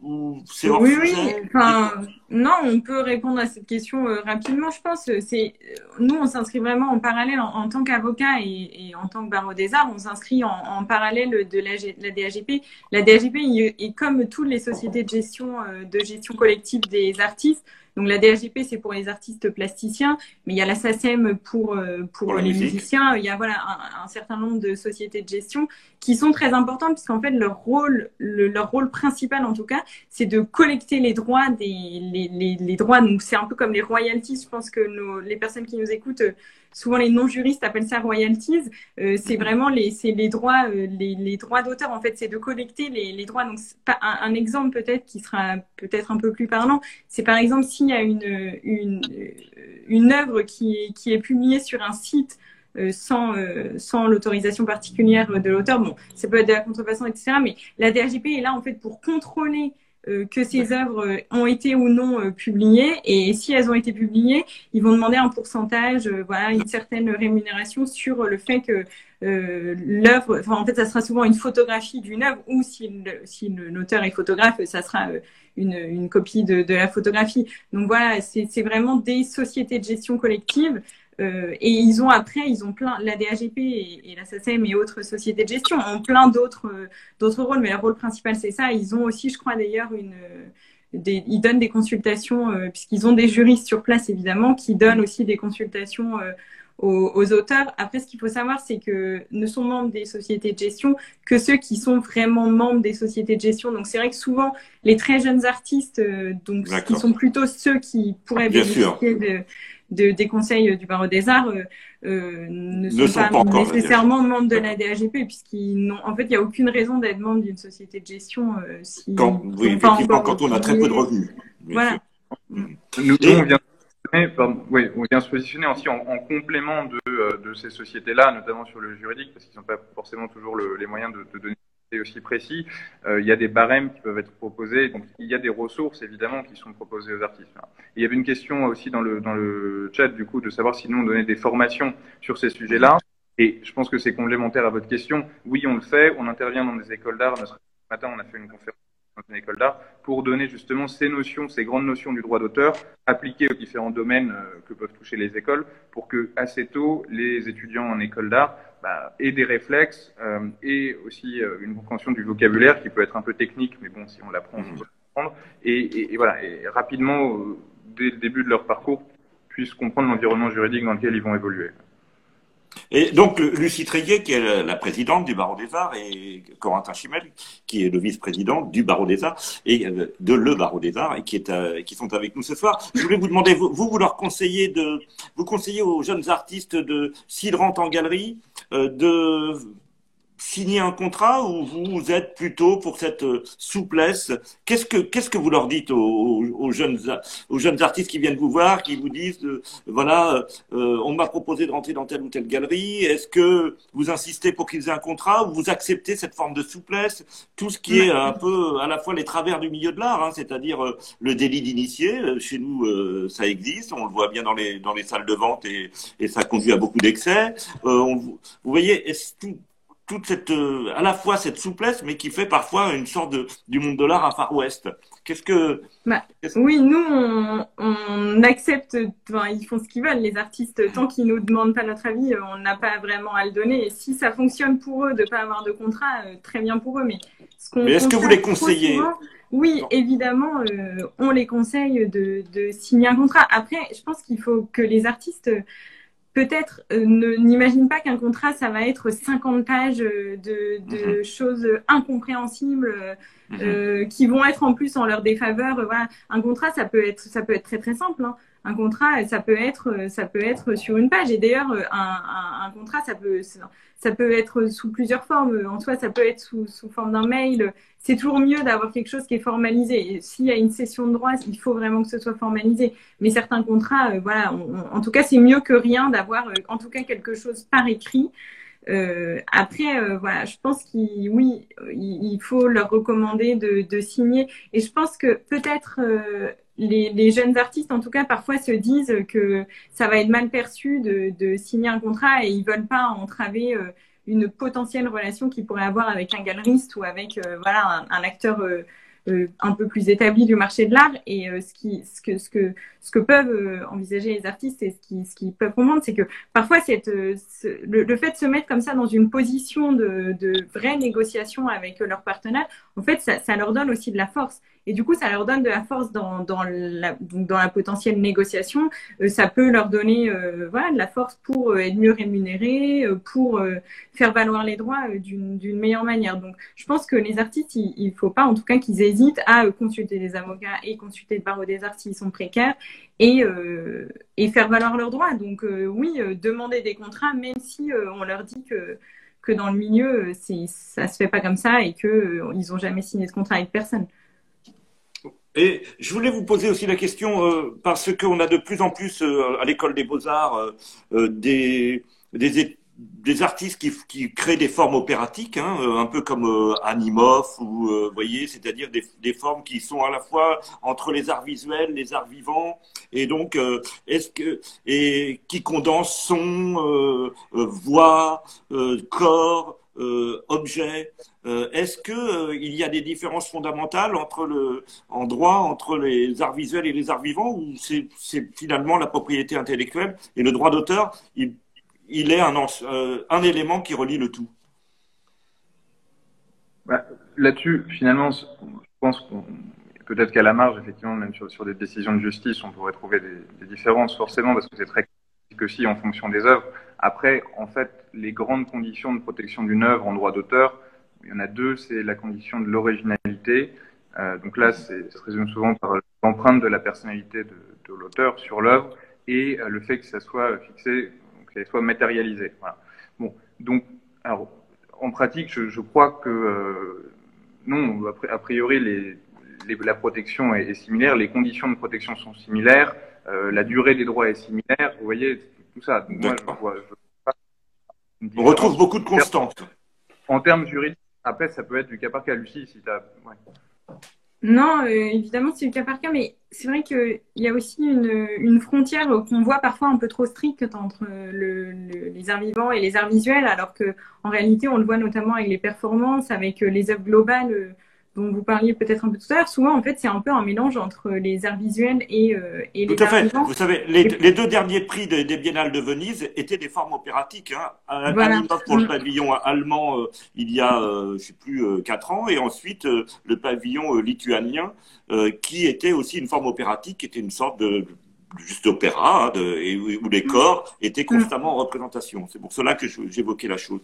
Speaker 1: ou
Speaker 2: c'est oui, oui. Enfin, non, on peut répondre à cette question euh, rapidement, je pense. C'est nous, on s'inscrit vraiment en parallèle en, tant qu'avocat et, en tant que barreau des arts, on s'inscrit en, parallèle de la, la, DAGP. La DAGP est comme toutes les sociétés de gestion euh, de gestion collective des artistes. Donc la DHGP, c'est pour les artistes plasticiens, mais il y a la SACEM pour, euh, pour, les musiciens. Il y a voilà, un, certain nombre de sociétés de gestion qui sont très importantes puisqu'en fait, leur rôle, leur rôle principal en tout cas, c'est de collecter les droits des les, les, les droits. Donc c'est un peu comme les royalties. Je pense que nos, les personnes qui nous écoutent souvent les non-juristes appellent ça royalties. Euh, c'est mhm. vraiment les, c'est les droits, euh, les, les, droits d'auteur. En fait, c'est de collecter les, les droits. Donc, pas un, un, exemple peut-être qui sera peut-être un peu plus parlant. C'est par exemple s'il y a une, une, une œuvre qui, qui est publiée sur un site euh, sans, euh, sans l'autorisation particulière de l'auteur. Bon, ça peut être de la contrefaçon, etc. Mais la DRGP est là en fait pour contrôler euh, que ces œuvres euh, ont été ou non euh, publiées. Et si elles ont été publiées, ils vont demander un pourcentage, voilà, une certaine rémunération sur le fait que l'œuvre, enfin, en fait, ça sera souvent une photographie d'une œuvre ou si, si l'auteur est photographe, ça sera une, une copie de, de, la photographie. Donc voilà, c'est vraiment des sociétés de gestion collective euh, et ils ont après, ils ont plein, la DAGP et, la SACEM et autres sociétés de gestion ont plein d'autres euh, d'autres rôles, mais le rôle principal c'est ça. Ils ont aussi, je crois d'ailleurs, une des, ils donnent des consultations euh, puisqu'ils ont des juristes sur place évidemment qui donnent aussi des consultations aux, aux, auteurs. Après, ce qu'il faut savoir, c'est que ne sont membres des sociétés de gestion que ceux qui sont vraiment membres des sociétés de gestion. Donc, c'est vrai que souvent, les très jeunes artistes, donc, qui sont plutôt ceux qui pourraient bénéficier de, de, des conseils du barreau des arts euh, euh ne, sont, pas, nécessairement membres de la DAGP puisqu'ils n'ont en fait il n'y a aucune raison d'être membre d'une société de gestion euh, si
Speaker 1: quand, oui, effectivement, quand on a très peu de revenus.
Speaker 2: Voilà.
Speaker 3: Nous, on vient oui, on vient se positionner aussi en, en complément de, euh, de ces sociétés-là, notamment sur le juridique, parce qu'ils n'ont pas forcément toujours le, les moyens de, de donner aussi précis. Euh, il y a des barèmes qui peuvent être proposés, donc il y a des ressources évidemment qui sont proposées aux artistes. il y avait une question aussi dans le, dans le chat du coup de savoir si nous on donnait des formations sur ces sujets-là. Et je pense que c'est complémentaire à votre question. Oui, on le fait. On intervient dans des écoles d'art. Ce matin, on a fait une conférence dans une école d'art pour donner justement ces notions, ces grandes notions du droit d'auteur appliquées aux différents domaines euh, que peuvent toucher les écoles pour que assez tôt les étudiants en école d'art bah, et des réflexes euh, et aussi euh, une compréhension du vocabulaire qui peut être un peu technique, mais bon, si on l'apprend, on peut comprendre. Et, et, voilà, et rapidement, euh, dès le début de leur parcours, puissent comprendre l'environnement juridique dans lequel ils vont évoluer.
Speaker 1: Et donc, Lucie Tréguier, qui est la présidente du Barreau des Arts, et Corentin Chimel, qui est le vice-président du Barreau des Arts, et euh, de le Barreau des Arts, et qui, est, euh, qui sont avec nous ce soir. Je voulais vous demander, vous, vous leur conseillez de, vous conseillez aux jeunes artistes de, s'ils rentrent en galerie, euh, de signer un contrat ou vous êtes plutôt pour cette euh, souplesse? Qu'est-ce que qu'est-ce que vous leur dites aux, aux, jeunes aux jeunes artistes qui viennent vous voir, qui vous disent euh, voilà, euh, on m'a proposé de rentrer dans telle ou telle galerie. Est-ce que vous insistez pour qu'ils aient un contrat ou vous acceptez cette forme de souplesse? Tout ce qui est un peu à la fois les travers du milieu de l'art, hein, c'est-à-dire le délit d'initié. Chez nous, ça existe, on le voit bien dans les dans les salles de vente et, et ça conduit à beaucoup d'excès. vous voyez, est-ce toute cette, euh, à la fois cette souplesse, mais qui fait parfois une sorte de, du monde de l'art à Far West. Qu'est-ce que.
Speaker 2: Bah, oui, nous, on, on accepte, enfin, ils font ce qu'ils veulent, les artistes, tant qu'ils nous demandent pas notre avis, on n'a pas vraiment à le donner. Et si ça fonctionne pour eux de pas avoir de contrat, euh, très bien pour eux. Mais
Speaker 1: ce qu'on. est-ce que vous les conseillez
Speaker 2: oui, évidemment, euh, on les conseille de, de signer un contrat. Après, je pense qu'il faut que les artistes peut-être euh, n'imagine pas qu'un contrat, ça va être 50 pages euh, de, de mhm. choses incompréhensibles euh, mhm. qui vont être en plus en leur défaveur. Voilà. Un contrat, ça peut être, ça peut être très très simple. Hein. un contrat, ça peut être, ça peut être sur une page. Et d'ailleurs, un, un, contrat, ça peut, ça peut être sous plusieurs formes. En soi, ça peut être sous, sous forme d'un mail. C'est toujours mieux d'avoir quelque chose qui est formalisé. S'il y a une session de droit, il faut vraiment que ce soit formalisé. Mais certains contrats, voilà, en tout cas, c'est mieux que rien d'avoir, en tout cas, quelque chose par écrit. Euh, après, euh, voilà, je pense qu'il, oui, il, faut leur recommander de, de, signer. Et je pense que peut-être euh, les, les, jeunes artistes, en tout cas, parfois se disent que ça va être mal perçu de, de signer un contrat et ils veulent pas entraver une potentielle relation qu'ils pourraient avoir avec un galeriste ou avec voilà un, un acteur euh, un peu plus établi du marché de l'art. Et euh, ce qui ce que ce que ce que peuvent euh, envisager les artistes et ce qui ce qu'ils peuvent comprendre c'est que parfois cette le, fait de se mettre comme ça dans une position de, de vraie négociation avec leur partenaire en fait ça leur donne aussi de la force et du coup, ça leur donne de la force dans, dans, la, dans la potentielle négociation. Euh, ça peut leur donner euh, voilà, de la force pour euh, être mieux rémunérés, pour faire valoir les droits d'une meilleure manière. Donc, je pense que les artistes, il ne faut pas en tout cas qu'ils hésitent à consulter des avocats et consulter le barreau des artistes s'ils sont précaires et, et faire valoir leurs droits. Donc, oui, demander des contrats, même si on leur dit que que dans le milieu, ça se fait pas comme ça et qu'ils ils n'ont jamais signé de contrat avec personne.
Speaker 1: Et je voulais vous poser aussi la question, euh, parce qu'on a de plus en plus euh, à l'école des beaux-arts euh, des, des, des, artistes qui, qui, créent des formes opératiques, hein, un peu comme Animov, ou vous voyez, c'est-à-dire des, des, formes qui sont à la fois entre les arts visuels, les arts vivants, et donc est-ce que et qui condensent son, voix, corps, euh, objet. Euh, est-ce que euh, il y a des différences fondamentales entre le, en droit entre les arts visuels et les arts vivants ou c'est finalement la propriété intellectuelle et le droit d'auteur, il, il, est un, un élément qui relie le tout?
Speaker 3: Bah, Là-dessus, finalement, je pense qu'on peut-être qu'à la marge, effectivement, même sur, sur, des décisions de justice, on pourrait trouver des, des différences forcément parce que c'est très que si en fonction des œuvres. Après, en fait, les grandes conditions de protection d'une œuvre en droit d'auteur, il y en a deux, c'est la condition de l'originalité. Euh, donc là, ça se résume souvent par l'empreinte de la personnalité de, l'auteur sur l'œuvre et euh, le fait que ça soit fixé, qu'elle soit matérialisé. Voilà. Bon, donc, alors, en pratique, je, crois que euh, non, a priori, la protection est, similaire, les conditions de protection sont similaires, euh, la durée des droits est similaire. Vous voyez, tout ça.
Speaker 1: On retrouve beaucoup de constantes.
Speaker 3: En termes juridiques, après, ça peut être du cas par cas. Lucie, si tu as.
Speaker 2: Non, euh, évidemment, c'est du cas par cas, mais c'est vrai qu'il y a aussi une, une frontière qu'on voit parfois un peu trop stricte entre le, les arts vivants et les arts visuels, alors que en réalité, on le voit notamment avec les performances, avec euh, les œuvres globales dont vous parliez peut-être un peu tout à l'heure, souvent en fait c'est un peu un mélange entre les arts visuels et, euh, et les
Speaker 1: tout à fait. Vous savez, les, les, deux derniers prix des, des, Biennales de Venise étaient des formes opératiques. Hein. Un, voilà. pour le mm. pavillon allemand euh, il y a, euh, je sais plus, euh, quatre ans, et ensuite le pavillon lituanien qui était aussi une forme opératique, qui était une sorte de juste opéra, hein, de, et, où les mm. corps étaient constamment en représentation. C'est pour cela que j'évoquais la chose.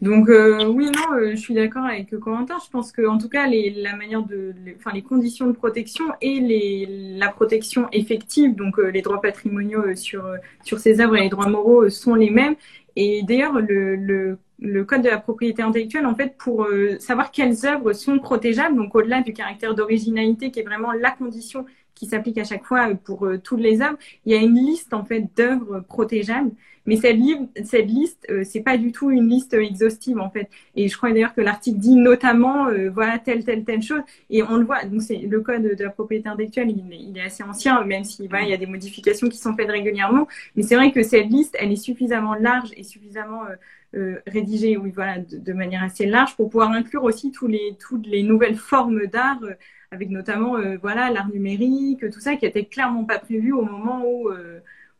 Speaker 2: Donc euh, oui, non, euh, je suis d'accord avec Corentin. Je pense que en tout cas, les, la manière de, enfin les conditions de protection et les, la protection effective, donc euh, les droits patrimoniaux sur sur ces œuvres et les droits moraux sont les mêmes. Et d'ailleurs, le, le, le, code de la propriété intellectuelle, en fait, pour savoir quelles œuvres sont protégeables, donc au-delà du caractère d'originalité qui est vraiment la condition qui s'applique à chaque fois pour toutes les œuvres, il y a une liste en fait d'œuvres protégeables. Mais cette, liste, euh, c'est pas du tout une liste exhaustive en fait. Et je crois d'ailleurs que l'article dit notamment euh, voilà telle telle telle chose. Et on le voit. Donc c'est le code de la propriété intellectuelle, il, est assez ancien, même s'il il y a des modifications qui sont faites régulièrement. Mais c'est vrai que cette liste, elle est suffisamment large et suffisamment euh, euh rédigée, oui voilà, de, de, manière assez large pour pouvoir inclure aussi tous les toutes les nouvelles formes d'art avec notamment voilà l'art numérique, tout ça qui était clairement pas prévu au moment où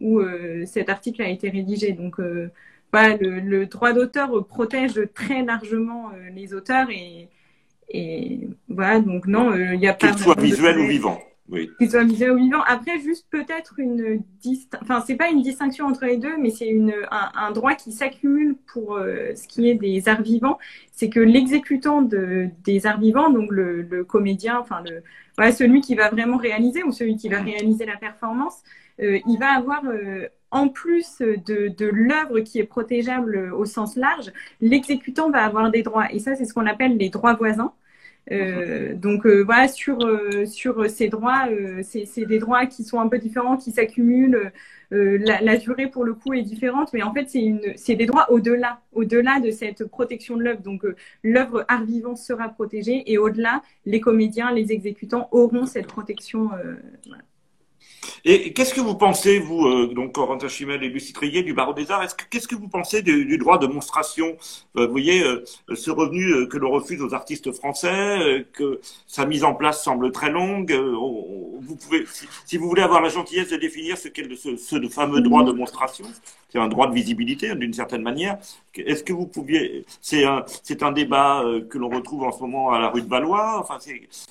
Speaker 2: où euh, cet article a été rédigé. Donc, euh, voilà, le, le droit d'auteur protège très largement euh, les auteurs et, et voilà, donc non, il n'y a pas.
Speaker 1: Qu'il soit visuel ou vivant.
Speaker 2: Oui. Qu'ils soient musées ou vivants. Après, juste peut-être une distinction, enfin, c'est pas une distinction entre les deux, mais c'est une, un, droit qui s'accumule pour euh, ce qui est des arts vivants. C'est que l'exécutant de, des arts vivants, donc le, comédien, enfin, le, celui qui va vraiment réaliser ou celui qui va réaliser la performance, euh, il va avoir, euh, en plus de, de l'œuvre qui est protégeable au sens large, l'exécutant va avoir des droits. Et ça, c'est ce qu'on appelle les droits voisins. Euh, donc euh, voilà, sur, euh, sur ces droits, c'est des droits qui sont un peu différents, qui s'accumulent. La, la, durée pour le coup est différente, mais en fait c'est des droits au-delà, au-delà de cette protection de l'œuvre. Donc l'œuvre art vivant sera protégée et au-delà, les comédiens, les exécutants auront cette protection. Voilà.
Speaker 1: Et qu'est-ce que vous pensez, vous, euh, donc Corentin Chimel et Lucie Trier du Barreau des Arts, qu'est-ce que vous pensez du, droit de monstration? Euh, Vous voyez, euh, ce revenu que l'on refuse aux artistes français, que sa mise en place semble très longue. Si, vous voulez avoir la gentillesse de définir ce qu'est ce, fameux droit de monstration, c'est un droit de visibilité d'une certaine manière. Est-ce que vous pouviez, c'est un, débat que l'on retrouve en ce moment à la rue de Valois, enfin,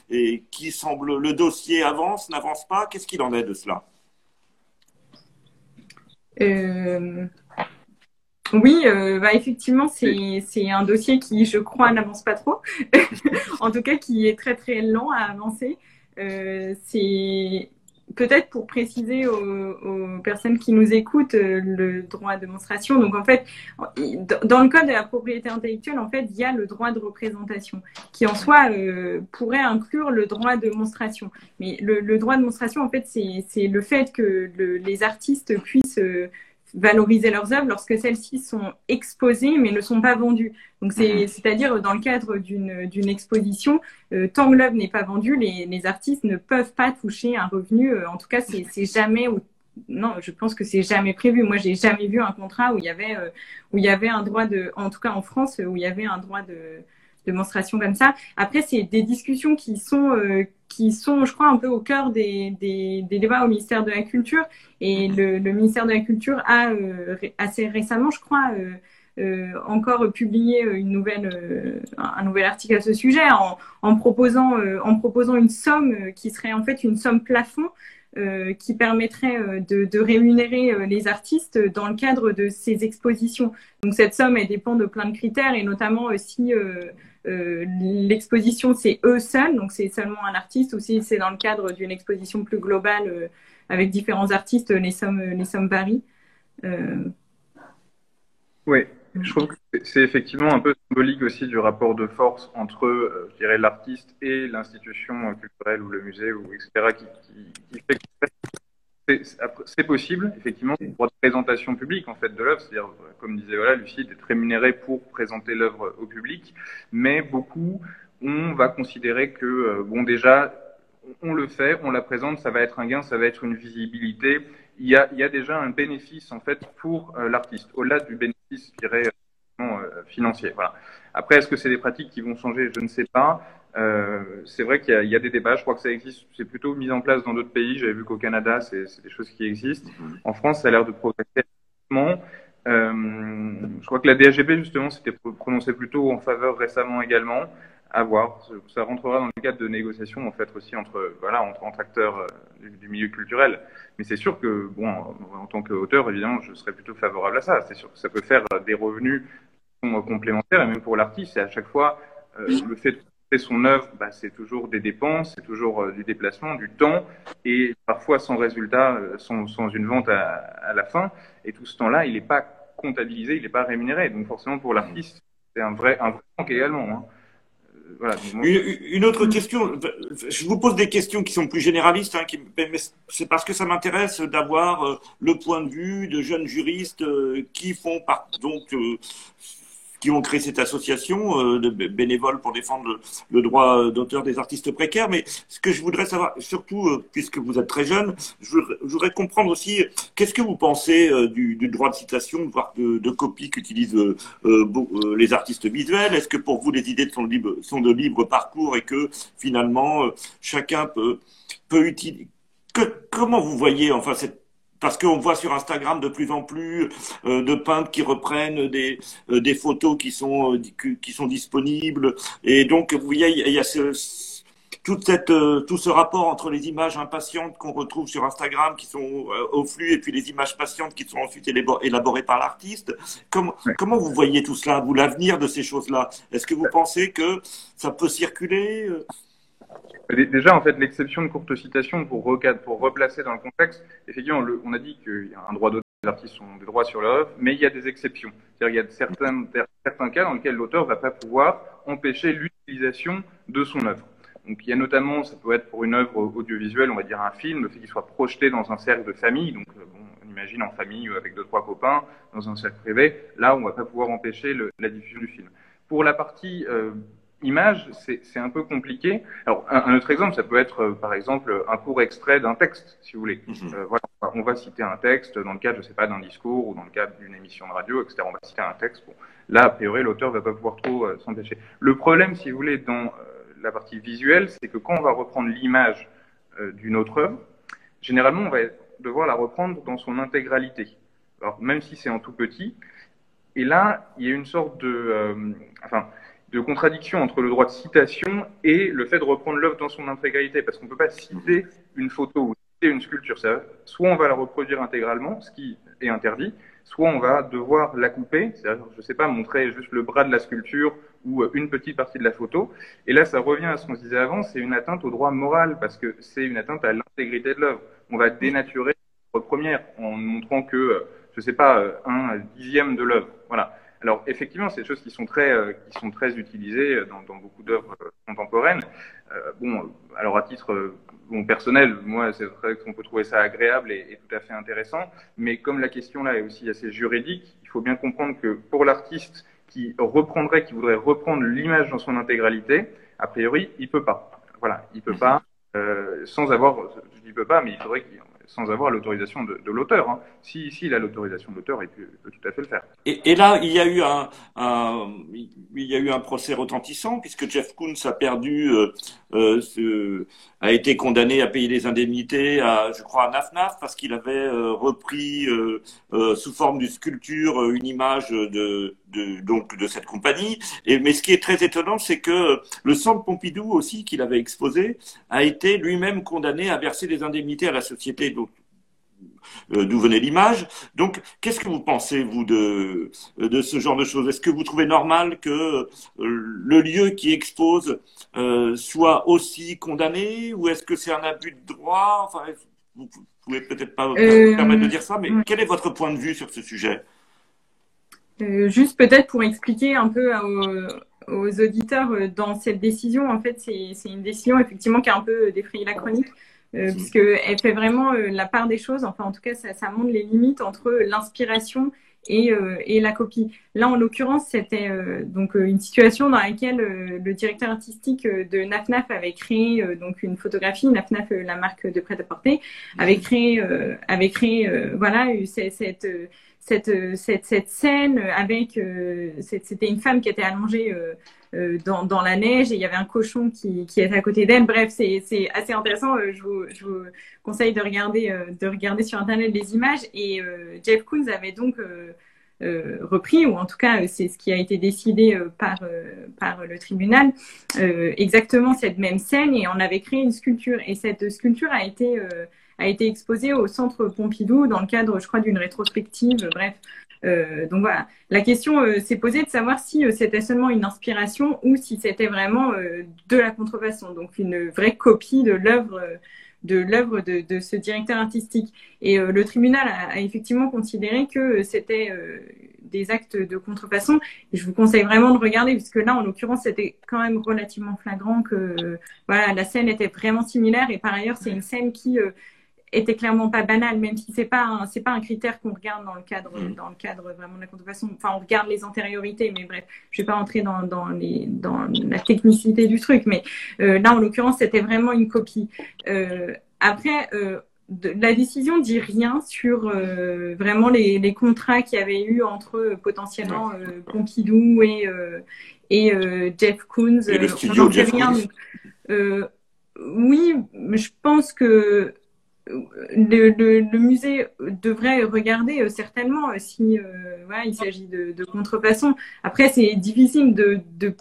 Speaker 1: et qui semble le dossier avance, n'avance pas. Qu'est-ce qu'il en est de cela?
Speaker 2: Euh, oui, euh, bah, effectivement, c'est un dossier qui, je crois, n'avance pas trop. en tout cas, qui est très très lent à avancer. Euh, c'est peut-être pour préciser aux, personnes qui nous écoutent euh, le droit de démonstration. Donc en fait, dans le code de la propriété intellectuelle, en fait, il y a le droit de représentation qui en soi euh, pourrait inclure le droit de démonstration. Mais le, droit de démonstration, en fait, c'est le fait que les artistes puissent valoriser leurs œuvres lorsque celles-ci sont exposées mais ne sont pas vendues. Donc c'est mhm. à dire dans le cadre d'une exposition, euh, tant que l'œuvre n'est pas vendue, les, les, artistes ne peuvent pas toucher un revenu. Euh, en tout cas, c'est jamais ou non, je pense que c'est jamais prévu. Moi, j'ai jamais vu un contrat où il y avait euh, où il y avait un droit de, en tout cas en France, où il y avait un droit de démonstration comme ça. Après, c'est des discussions qui sont, euh, qui sont, je crois, un peu au cœur des, des, des débats au ministère de la Culture. Et le, le ministère de la Culture a euh, assez récemment, je crois, euh, euh encore publié une nouvelle, un nouvel article à ce sujet en, en proposant, en proposant une somme qui serait en fait une somme plafond euh, qui permettrait euh, de, de, rémunérer euh, les artistes dans le cadre de ces expositions. Donc cette somme, elle dépend de plein de critères et notamment aussi l'exposition c'est eux seuls, donc c'est seulement un artiste ou si c'est dans le cadre d'une exposition plus globale avec différents artistes, les sommes, les sommes varient.
Speaker 3: Oui, je trouve que c'est effectivement un peu symbolique aussi du rapport de force entre, euh, je l'artiste et l'institution culturelle ou le musée ou etc. qui, qui, fait que c'est possible, effectivement, pour de présentation publique en fait de l'œuvre, c'est-à-dire, comme disait voilà, Lucie, d'être rémunéré pour présenter l'œuvre au public, mais beaucoup, on va considérer que, euh, bon, déjà, on le fait, on la présente, ça va être un gain, ça va être une visibilité, il y a, il y a déjà un bénéfice en fait pour euh, l'artiste, au-delà du bénéfice, je dirais, euh, financier. Voilà. Après, est-ce que c'est des pratiques qui vont changer? Je ne sais pas. Euh, c'est vrai qu'il y, y, a des débats. Je crois que ça existe. C'est plutôt mis en place dans d'autres pays. J'avais vu qu'au Canada, c'est des choses qui existent. Mhm. En France, ça a l'air de progresser. Euh, je crois que la DHGP justement s'était prononcée plutôt en faveur récemment également à voir. Ça rentrera dans le cadre de négociations en fait aussi entre voilà entre, entre acteurs euh, du, milieu culturel. Mais c'est sûr que bon, en, tant qu'auteur, évidemment, je serais plutôt favorable à ça. C'est sûr que ça peut faire des revenus complémentaires et même pour l'artiste, c'est à chaque fois euh, le fait de son œuvre, bah, c'est toujours des dépenses, c'est toujours euh, du déplacement, du temps et parfois sans résultat, sans, sans une vente à, la fin. Et tout ce temps-là, il n'est pas comptabilisé, il n'est pas rémunéré. Donc forcément pour l'artiste, c'est un vrai manque également. Hein
Speaker 1: une, autre question, je vous pose des questions qui sont plus généralistes, hein, c'est parce que ça m'intéresse d'avoir euh, le point de vue de jeunes juristes euh, qui font donc euh, qui ont créé cette association euh, de bénévoles pour défendre le, droit d'auteur des artistes précaires. Mais ce que je voudrais savoir, surtout euh, puisque vous êtes très jeune, je, voudrais comprendre aussi qu'est-ce que vous pensez euh, du, du, droit de citation, voire de, de copie qu'utilisent les artistes visuels? Est-ce que pour vous les idées sont, libres, sont de libre parcours et que finalement chacun peut, peut utiliser que, comment vous voyez enfin cette parce qu'on voit sur Instagram de plus en plus euh, de peintres qui reprennent des, euh, des photos qui sont, euh, qui sont disponibles. Et donc, vous voyez, il y a ce, toute cette, euh, tout ce rapport entre les images impatientes qu'on retrouve sur Instagram, qui sont euh, au flux, et puis les images patientes qui sont ensuite élaborées par l'artiste. Comment, comment vous voyez tout cela, vous, l'avenir de ces choses-là? Est-ce que vous pensez que ça peut circuler
Speaker 3: Déjà, en fait, l'exception de courte citation pour, replacer dans le contexte, effectivement, on a dit qu'il y a un droit d'auteur, les artistes ont des droits sur l'œuvre, mais il y a des exceptions. C'est-à-dire il y a certains, cas dans lesquels l'auteur ne va pas pouvoir empêcher l'utilisation de son œuvre. Donc il y a notamment, ça peut être pour une œuvre audiovisuelle, on va dire un film, le fait qu'il soit projeté dans un cercle de famille, donc euh, bon, on imagine en famille avec deux trois copains, dans un cercle privé, là on va pas pouvoir empêcher la diffusion du film. Pour la partie euh, image, c'est un peu compliqué. Alors, un, autre exemple, ça peut être, euh, par exemple, un court extrait d'un texte, si vous voulez. Mhm. Euh, voilà, on va citer un texte dans le cadre, je sais pas, d'un discours ou dans le cadre d'une émission de radio, etc. On va citer un texte. Bon, là, a priori, l'auteur va pas pouvoir trop euh, s'empêcher. Le problème, si vous voulez, dans la partie visuelle, c'est que quand on va reprendre l'image d'une autre œuvre, généralement, on va devoir la reprendre dans son intégralité. Alors, même si c'est en tout petit. Et là, il y a une sorte de, enfin, de contradiction entre le droit de citation et le fait de reprendre l'œuvre dans son intégralité, parce qu'on ne peut pas citer une photo ou citer une sculpture. Ça, soit on va la reproduire intégralement, ce qui est interdit, soit on va devoir la couper, c'est-à-dire, je ne sais pas, montrer juste le bras de la sculpture ou euh, une petite partie de la photo. Et là, ça revient à ce qu'on se disait avant, c'est une atteinte au droit moral, parce que c'est une atteinte à l'intégrité de l'œuvre. On va dénaturer l'œuvre première en montrant que, euh, je ne sais pas, euh, un dixième de l'œuvre. Voilà. Alors effectivement, c'est des choses qui sont très, euh, qui sont très utilisées dans, dans beaucoup d'œuvres euh, contemporaines. Euh, bon, alors à titre bon, personnel, moi, c'est vrai qu'on peut trouver ça agréable et, et, tout à fait intéressant. Mais comme la question là est aussi assez juridique, il faut bien comprendre que pour l'artiste qui reprendrait, qui voudrait reprendre l'image dans son intégralité, a priori, il peut pas. Voilà, il peut pas euh, sans avoir, je dis peut pas, mais il faudrait qu'il sans avoir l'autorisation de, l'auteur. Hein. Si, si, a l'autorisation de l'auteur, il peut, tout à fait le faire.
Speaker 1: Et, là, il y a eu un, il y a eu un procès retentissant puisque Jeff Koons a perdu, euh, euh, a été condamné à payer des indemnités à, je crois, à Nafnaf parce qu'il avait euh, repris sous forme de sculpture une image de, de, donc de cette compagnie. Et mais ce qui est très étonnant, c'est que le Centre Pompidou aussi qu'il avait exposé a été lui-même condamné à verser des indemnités à la société d'où venait l'image. Donc, qu'est-ce que vous pensez, vous, de, de ce genre de choses? Est-ce que vous trouvez normal que euh, le lieu qui expose euh, soit aussi condamné ou est-ce que c'est un abus de droit? Enfin, vous pouvez peut-être pas vous permettre de dire ça, mais quel est votre point de vue sur ce sujet?
Speaker 2: Juste peut-être pour expliquer un peu aux, auditeurs, dans cette décision, en fait, c'est une décision effectivement qui a un peu défrayé la chronique euh, puisqu'elle fait vraiment euh, la part des choses. Enfin, en tout cas, ça, ça montre les limites entre l'inspiration et, euh, et, la copie. Là, en l'occurrence, c'était euh, donc une situation dans laquelle le directeur artistique de Nafnaf avait créé donc une photographie. Nafnaf, la marque de prêt-à-porter, avait créé avait créé voilà cette cette, cette, cette scène avec c'était une femme qui était allongée euh, dans, dans, la neige et il y avait un cochon qui, qui était à côté d'elle. Bref, c'est assez intéressant. Euh, je vous, je vous, conseille de regarder, euh, de regarder sur Internet les images. Et Jeff Koons avait donc repris, ou en tout cas c'est ce qui a été décidé par, par le tribunal, exactement cette même scène et on avait créé une sculpture. Et cette sculpture a été a été exposée au centre Pompidou dans le cadre, je crois, d'une rétrospective. Bref, euh, donc voilà, la question euh, s'est posée de savoir si euh, c'était seulement une inspiration ou si c'était vraiment de la contrefaçon, donc une vraie copie de l'œuvre de l'œuvre de, de, ce directeur artistique. Et le tribunal a, effectivement considéré que c'était des actes de contrefaçon. Et je vous conseille vraiment de regarder, puisque là, en l'occurrence, c'était quand même relativement flagrant que voilà, la scène était vraiment similaire. Et par ailleurs, c'est une scène qui était clairement pas banal, même si c'est pas c'est pas un critère qu'on regarde dans le cadre mm. dans le cadre vraiment de la contrefaçon. Enfin, on regarde les antériorités, mais bref, je vais pas entrer dans dans les dans la technicité du truc, mais euh, là en l'occurrence c'était vraiment une copie. Euh, après. Euh, la décision dit rien sur euh, vraiment les, les contrats qu'il y avait eu entre potentiellement Pompidou et et Jeff Koons.
Speaker 1: Et le studio Jeff
Speaker 2: rien, oui, je pense que le, le, musée devrait regarder euh, certainement euh, si euh, voilà, il s'agit de, de, contrefaçon. Après, c'est difficile de, de,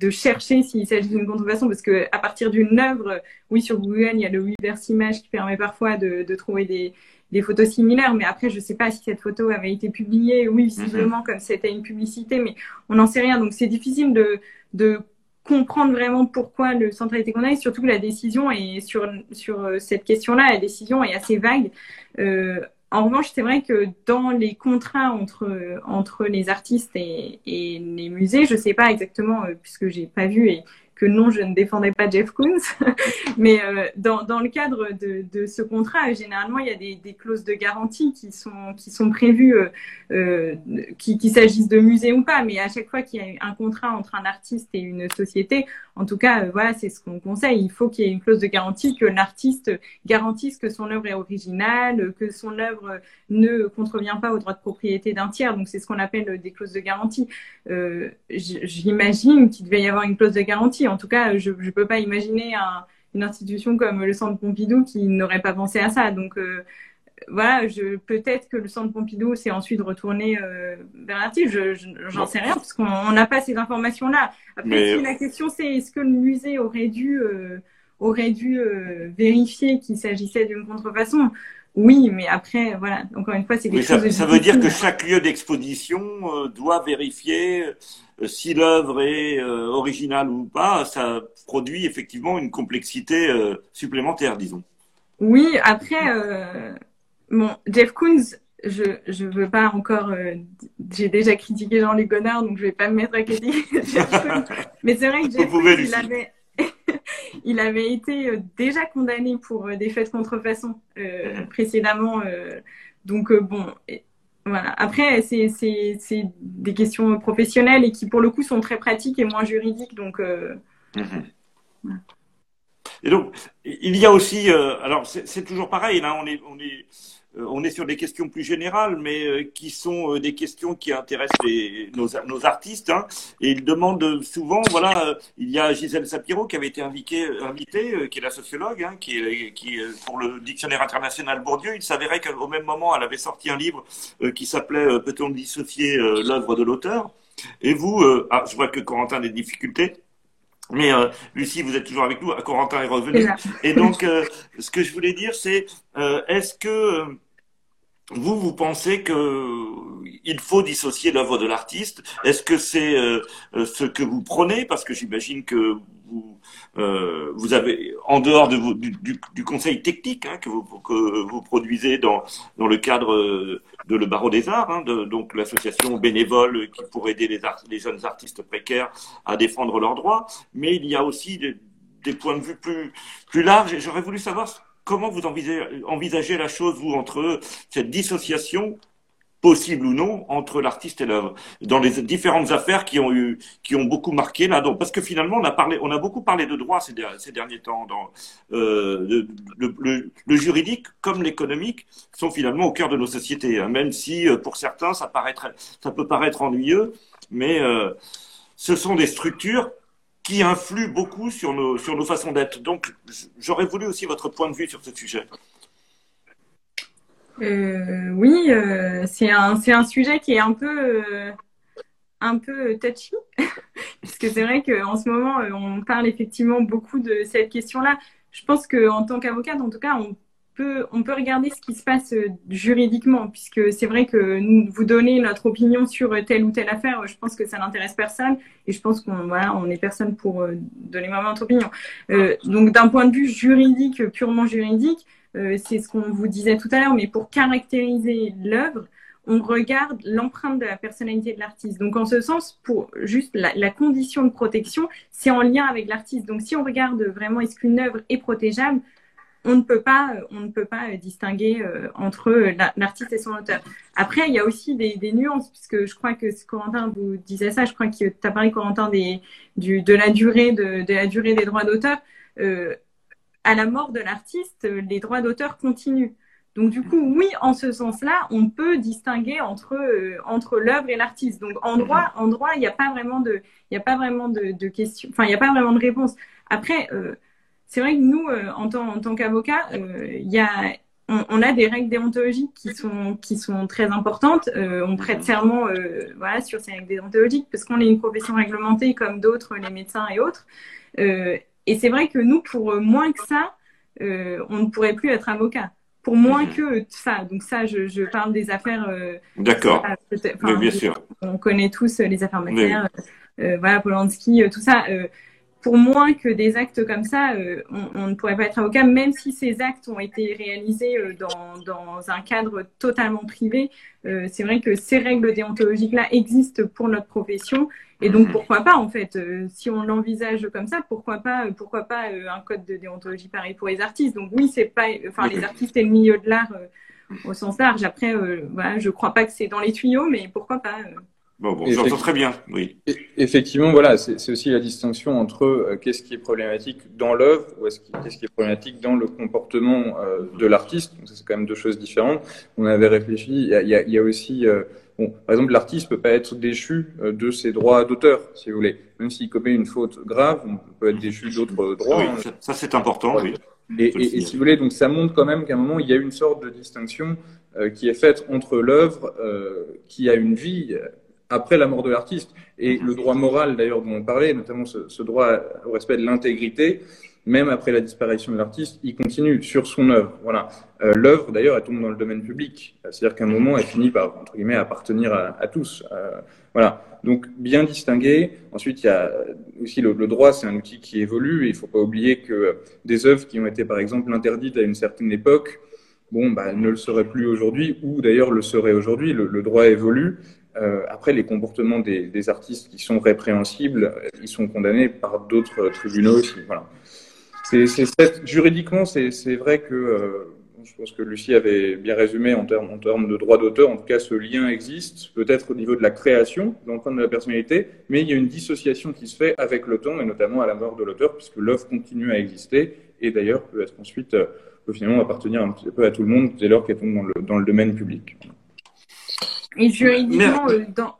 Speaker 2: de chercher s'il s'agit d'une contrefaçon parce que à partir d'une œuvre, oui, sur Google, il y a le Weverse Image qui permet parfois de, de trouver des, des photos similaires, mais après, je ne sais pas si cette photo avait été publiée, oui, visiblement, mm-hmm. comme c'était une publicité, mais on n'en sait rien. Donc, c'est difficile de, de comprendre vraiment pourquoi le centre a été condamné, surtout que la décision est sur, euh, cette question-là, la décision est assez vague. Euh, en revanche, c'est vrai que dans les contrats entre, entre les artistes et, et les musées, je ne sais pas exactement, euh, puisque j'ai pas vu et que non, je ne défendais pas Jeff Koons. Mais euh, dans, le cadre de, ce contrat, généralement, il y a des, clauses de garantie qui sont, qui sont prévues, euh, euh qu'il qui s'agisse de musée ou pas. Mais à chaque fois qu'il y a un contrat entre un artiste et une société, en tout cas, euh, voilà, c'est ce qu'on conseille. Il faut qu'il y ait une clause de garantie que l'artiste garantisse que son œuvre est originale, que son œuvre ne contrevient pas aux droits de propriété d'un tiers. Donc, c'est ce qu'on appelle des clauses de garantie. J'imagine qu'il devait y avoir une clause de garantie en tout cas, je ne peux pas imaginer une institution comme le Centre Pompidou qui n'aurait pas pensé à ça. Donc euh, voilà, peut-être que le Centre Pompidou s'est ensuite retourné euh, vers l'artiste. J'en sais rien parce qu'on n'a pas ces informations-là. Après, si la question c'est est-ce que le musée aurait dû euh, aurait dû vérifier qu'il s'agissait d'une contrefaçon? Oui, mais après, voilà, encore une fois, c'est quelque
Speaker 1: chose Ça veut dire que chaque lieu d'exposition doit vérifier euh, si l'œuvre est euh, originale ou pas, ça produit effectivement une complexité euh, supplémentaire, disons.
Speaker 2: Oui, après, bon, Jeff Koons, je je veux pas encore. J'ai déjà critiqué Jean-Luc Godard, donc je vais pas me mettre à critiquer Mais c'est vrai que Jeff Koons, il avait, il avait été déjà condamné pour des faits de contrefaçon mm-hmm. précédemment. donc bon, voilà. Après, c'est des questions professionnelles et qui, pour le coup, sont très pratiques et moins juridiques. Donc, euh,
Speaker 1: mhm. Et donc, il y a aussi, euh, alors c'est toujours pareil, là, on est, on est, euh, on est sur des questions plus générales, mais euh, qui sont euh, des questions qui intéressent les, nos, nos, artistes. Hein, et ils demandent souvent, voilà, il y a Gisèle Sapiro qui avait été invitée, qui est la sociologue, hein, qui, qui pour le dictionnaire international Bourdieu, il s'avérait qu'au même moment, elle avait sorti un livre qui s'appelait Peut-on dissocier l'œuvre de l'auteur? Et vous, ah, je vois que Corentin a des difficultés. Mais euh, Lucie, vous êtes toujours avec nous. Corentin est revenu. Et donc, euh, ce que je voulais dire, c'est euh, est-ce que vous, vous pensez que il faut dissocier l'œuvre de l'artiste? Est-ce que c'est ce que vous prenez? Parce que j'imagine que vous, euh, vous avez, en dehors du, conseil technique hein, que, vous, produisez dans, dans le cadre de le Barreau des Arts, hein, donc l'association bénévole qui pourrait aider les, jeunes artistes précaires à défendre leurs droits, mais il y a aussi des, points de vue plus, plus larges. J'aurais voulu savoir comment vous envisagez la chose, vous, entre cette dissociation possible ou non entre l'artiste et l'œuvre dans les différentes affaires qui ont eu qui ont beaucoup marqué là. Donc parce que finalement on a parlé on a beaucoup parlé de droit ces, ces derniers temps dans euh, le, le, le, juridique comme l'économique sont finalement au cœur de nos sociétés hein, même si euh, pour certains ça paraît ça peut paraître ennuyeux mais euh, ce sont des structures qui influent beaucoup sur nos sur nos façons d'être. Donc j'aurais voulu aussi votre point de vue sur ce sujet
Speaker 2: euh, oui, euh, c'est un, un sujet qui est un peu, euh, un peu touchy, puisque c'est vrai qu'en ce moment, on parle effectivement beaucoup de cette question-là. Je pense qu'en tant qu'avocate, en tout cas, on peut, on peut regarder ce qui se passe juridiquement, puisque c'est vrai que nous, vous donner notre opinion sur telle ou telle affaire, je pense que ça n'intéresse personne, et je pense qu'on voilà, on est personne pour donner vraiment notre opinion. donc d'un point de vue juridique, purement juridique, euh, c'est ce qu'on vous disait tout à l'heure, mais pour caractériser l'œuvre, on regarde l'empreinte de la personnalité de l'artiste. Donc, en ce sens, pour juste la, condition de protection, c'est en lien avec l'artiste. Donc, si on regarde vraiment est-ce qu'une œuvre est protégeable, on ne peut pas, on ne peut pas distinguer euh, entre l'artiste et son auteur. Après, il y a aussi des, nuances, puisque je crois que Corentin vous disait ça. Je crois que tu as parlé, Corentin, des, du, de la durée de, la durée des droits d'auteur. Euh, à la mort de l'artiste, les droits d'auteur continuent. Donc du coup, oui, en ce sens-là, on peut distinguer entre euh, entre l'œuvre et l'artiste. Donc en droit, en droit, il n'y a pas vraiment de il a pas vraiment de, de questions, enfin il n'y a pas vraiment de réponse. Après, euh, c'est vrai que nous, en tant, en tant qu'avocat, il y a on, a des règles déontologiques qui sont, qui sont très importantes. Euh, on prête serment euh, voilà, sur ces règles déontologiques parce qu'on est une profession réglementée comme d'autres, les médecins et autres. Euh, et c'est vrai que nous, pour moins que ça, on ne pourrait plus être avocat. Pour moins mhm. que ça. Donc ça, je, parle des affaires.
Speaker 1: D'accord. bien sûr.
Speaker 2: On connaît tous les affaires matières. voilà, Polanski, tout ça pour moins que des actes comme ça, euh, on, ne pourrait pas être avocat, même si ces actes ont été réalisés euh, dans, dans, un cadre totalement privé. Euh, c'est vrai que ces règles déontologiques-là existent pour notre profession, et donc mhm. pourquoi pas en fait, si on l'envisage comme ça, pourquoi pas, pourquoi pas un code de déontologie pareil pour les artistes. Donc oui, c'est pas, enfin les artistes et le milieu de l'art au sens large. Après, voilà, je crois pas que c'est dans les tuyaux, mais pourquoi pas.
Speaker 1: Bon, bon j'entends très bien, oui.
Speaker 3: Effectivement, voilà, c'est aussi la distinction entre euh, qu'est-ce qui est problématique dans l'œuvre ou qu'est-ce qui est problématique dans le comportement euh, de l'artiste. Donc, c'est quand même deux choses différentes. On avait réfléchi, il y a, il y a aussi, euh, bon, par exemple, l'artiste peut pas être déchu de ses droits d'auteur, si vous voulez. Même s'il commet une faute grave, on peut être déchu d'autres droits.
Speaker 1: Oui, ça, c'est important, oui.
Speaker 3: Et, et, et, si vous voulez, donc ça montre quand même qu'à un moment, il y a une sorte de distinction qui est faite entre l'œuvre qui a une vie après la mort de l'artiste. Et le droit moral, d'ailleurs, dont on parlait, notamment ce, droit au respect de l'intégrité, même après la disparition de l'artiste, il continue sur son œuvre. Voilà. Euh, l'œuvre, d'ailleurs, elle tombe dans le domaine public. C'est-à-dire qu'à un moment, elle finit par, entre guillemets, appartenir à, tous. Euh, voilà. Donc, bien distinguer. Ensuite, il y a aussi le, droit, c'est un outil qui évolue. Il ne faut pas oublier que des œuvres qui ont été, par exemple, interdites à une certaine époque, bon, bah, ne le seraient plus aujourd'hui, ou d'ailleurs le seraient aujourd'hui. Le, droit évolue. Euh, après, les comportements des, des, artistes qui sont répréhensibles, ils sont condamnés par d'autres tribunaux aussi. Voilà. C'est, c'est, juridiquement, c'est, vrai que euh, je pense que Lucie avait bien résumé en termes, en termes de droit d'auteur. En tout cas, ce lien existe, peut-être au niveau de la création, l'empreinte de la personnalité, mais il y a une dissociation qui se fait avec le temps et notamment à la mort de l'auteur, puisque l'œuvre continue à exister et d'ailleurs peut être ensuite, euh, peut finalement appartenir un petit peu à tout le monde dès lors qu'elle tombe dans le, dans le domaine public.
Speaker 2: Et juridiquement, euh, dans,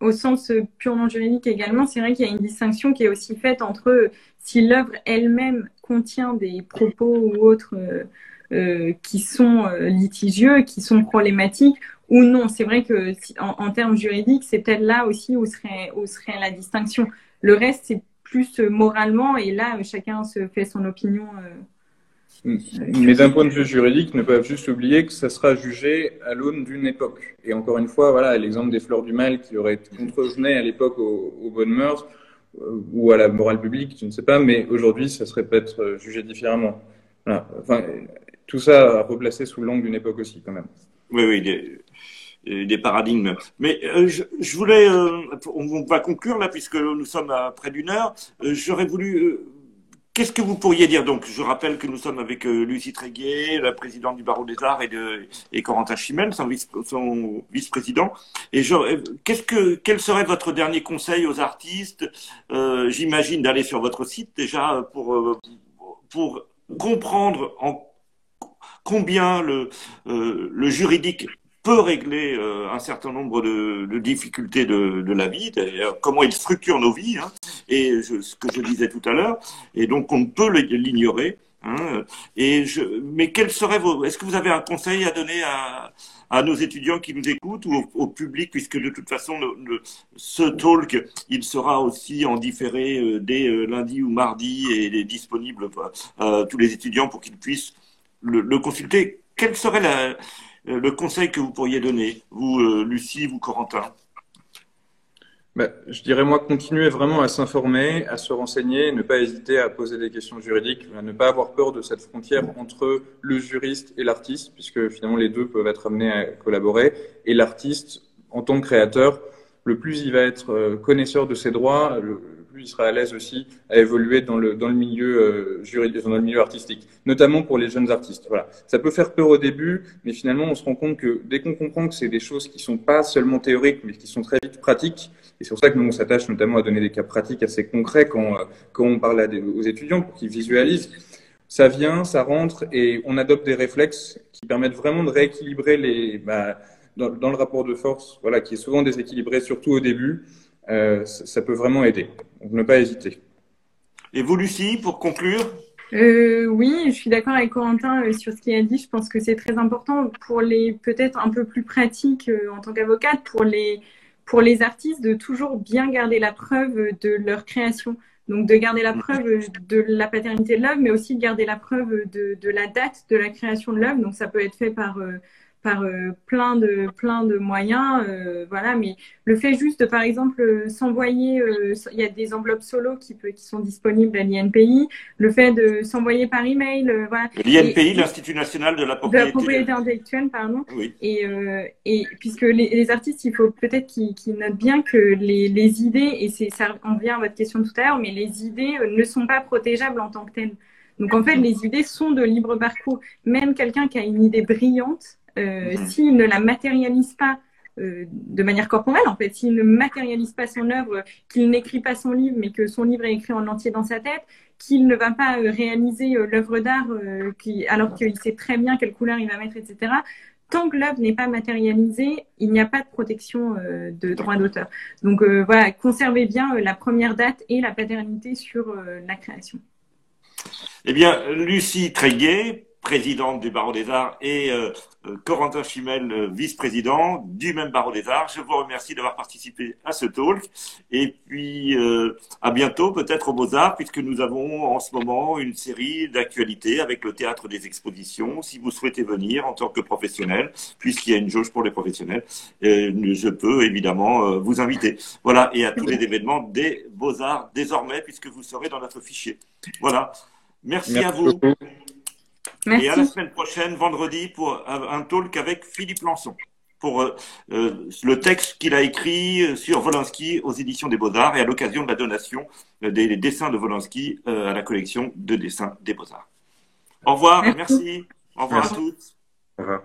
Speaker 2: au, sens euh, purement juridique également, c'est vrai qu'il y a une distinction qui est aussi faite entre euh, si l'œuvre elle-même contient des propos ou autres qui sont litigieux, qui sont problématiques, ou non. C'est vrai que en, termes juridiques, c'est peut-être là aussi où serait, où serait la distinction. Le reste, c'est plus moralement, et là, chacun se fait son opinion.
Speaker 3: Mais d'un point de vue juridique, ne pas juste oublier que ça sera jugé à l'aune d'une époque. Et encore une fois, voilà, l'exemple des fleurs du mal qui aurait contrevenaient à l'époque aux, bonnes mœurs euh, ou à la morale publique, je ne sais pas, mais aujourd'hui, ça serait peut-être euh, jugé différemment. Enfin, tout ça à replacer sous l'angle d'une époque aussi, quand même.
Speaker 1: Oui, oui, des, paradigmes. Mais euh, je, voulais, on va conclure là, puisque nous sommes à près d'une heure. J'aurais voulu Qu'est-ce que vous pourriez dire Donc, je rappelle que nous sommes avec euh, Lucie Tréguier, la présidente du Barreau des Arts, et, de, et Corentin Chimel, son, vice, son vice-président. Et euh, qu'est-ce que, quel serait votre dernier conseil aux artistes euh, J'imagine d'aller sur votre site déjà pour euh, pour comprendre en combien le le juridique peut régler euh, un certain nombre de, de difficultés de, de, la vie, d'ailleurs, comment il structure nos vies, hein, et ce que je disais tout à l'heure, et donc on ne peut l'ignorer. Hein, et je, mais quel serait vos, est-ce que vous avez un conseil à donner à, à nos étudiants qui nous écoutent ou au, public, puisque de toute façon, le, ce talk, il sera aussi en différé euh, dès euh, lundi ou mardi et il est disponible à tous les étudiants pour qu'ils puissent le, le consulter. Quelle serait la, euh, le conseil que vous pourriez donner, vous, euh, Lucie, vous, Corentin
Speaker 3: bah, je dirais moi continuer vraiment à s'informer, à se renseigner, ne pas hésiter à poser des questions juridiques, ne pas avoir peur de cette frontière entre le juriste et l'artiste, puisque finalement les deux peuvent être amenés à collaborer. Et l'artiste, en tant que créateur, le plus il va être euh, connaisseur de ses droits, le, il sera à l'aise aussi à évoluer dans le, dans le milieu euh, juridique, dans le milieu artistique, notamment pour les jeunes artistes. Voilà. Ça peut faire peur au début, mais finalement, on se rend compte que dès qu'on comprend que c'est des choses qui sont pas seulement théoriques, mais qui sont très vite pratiques, et c'est pour ça que nous, on s'attache notamment à donner des cas pratiques assez concrets quand, euh, quand on parle aux étudiants pour qu'ils visualisent. Ça vient, ça rentre, et on adopte des réflexes qui permettent vraiment de rééquilibrer les, bah, dans, dans, le rapport de force, voilà, qui est souvent déséquilibré, surtout au début, euh, ça, ça, peut vraiment aider. Donc ne pas hésiter.
Speaker 1: Et vous, Lucie, pour conclure?
Speaker 2: Euh, oui, je suis d'accord avec Corentin euh, sur ce qu'il a dit. Je pense que c'est très important pour les peut-être un peu plus pratique euh, en tant qu'avocate pour les pour les artistes de toujours bien garder la preuve de leur création. Donc de garder la preuve de la paternité de l'œuvre, mais aussi de garder la preuve de, de la date de la création de l'œuvre. Donc ça peut être fait par par euh, plein de plein de moyens euh, voilà mais le fait juste de par exemple euh, s'envoyer il y a des enveloppes solo qui peut, qui sont disponibles à l'INPI le fait de s'envoyer par email voilà
Speaker 1: l'INPI l'Institut national de la propriété,
Speaker 2: de la propriété intellectuelle pardon
Speaker 1: oui.
Speaker 2: et et puisque les, les artistes il faut peut-être qu'ils notent bien que les, les idées et c'est ça on vient à votre question tout à l'heure mais les idées ne sont pas protégeables en tant que telles donc en fait, les idées sont de libre parcours. Même quelqu'un qui a une idée brillante, euh, s'il ne la matérialise pas euh, de manière corporelle, en fait, s'il ne matérialise pas son œuvre, qu'il n'écrit pas son livre, mais que son livre est écrit en entier dans sa tête, qu'il ne va pas euh, réaliser l'œuvre d'art alors qu'il sait très bien quelle couleur il va mettre, etc. Tant que l'œuvre n'est pas matérialisée, il n'y a pas de protection de droit d'auteur. Donc voilà, conservez bien la première date et la paternité sur la création.
Speaker 1: Eh bien, Lucie Tréguet, présidente du Barreau des Arts, et euh, euh, Corentin Chimel, euh, vice-président du même Barreau des Arts. Je vous remercie d'avoir participé à ce talk. Et puis, à bientôt, peut-être aux Beaux-Arts, puisque nous avons en ce moment une série d'actualités avec le théâtre des expositions. Si vous souhaitez venir en tant que professionnel, puisqu'il y a une jauge pour les professionnels, je peux évidemment vous inviter. Voilà, et à tous les événements des Beaux-Arts désormais, puisque vous serez dans notre fichier. Voilà. Merci, à vous. Et à la semaine prochaine, vendredi, pour un talk avec Philippe Lançon pour euh, euh, le texte qu'il a écrit sur Volinsky aux éditions des Beaux-Arts et à l'occasion de la donation des dessins de Volinsky euh, à la collection de dessins des Beaux-Arts. Au revoir, merci. Au revoir à toutes. Au revoir.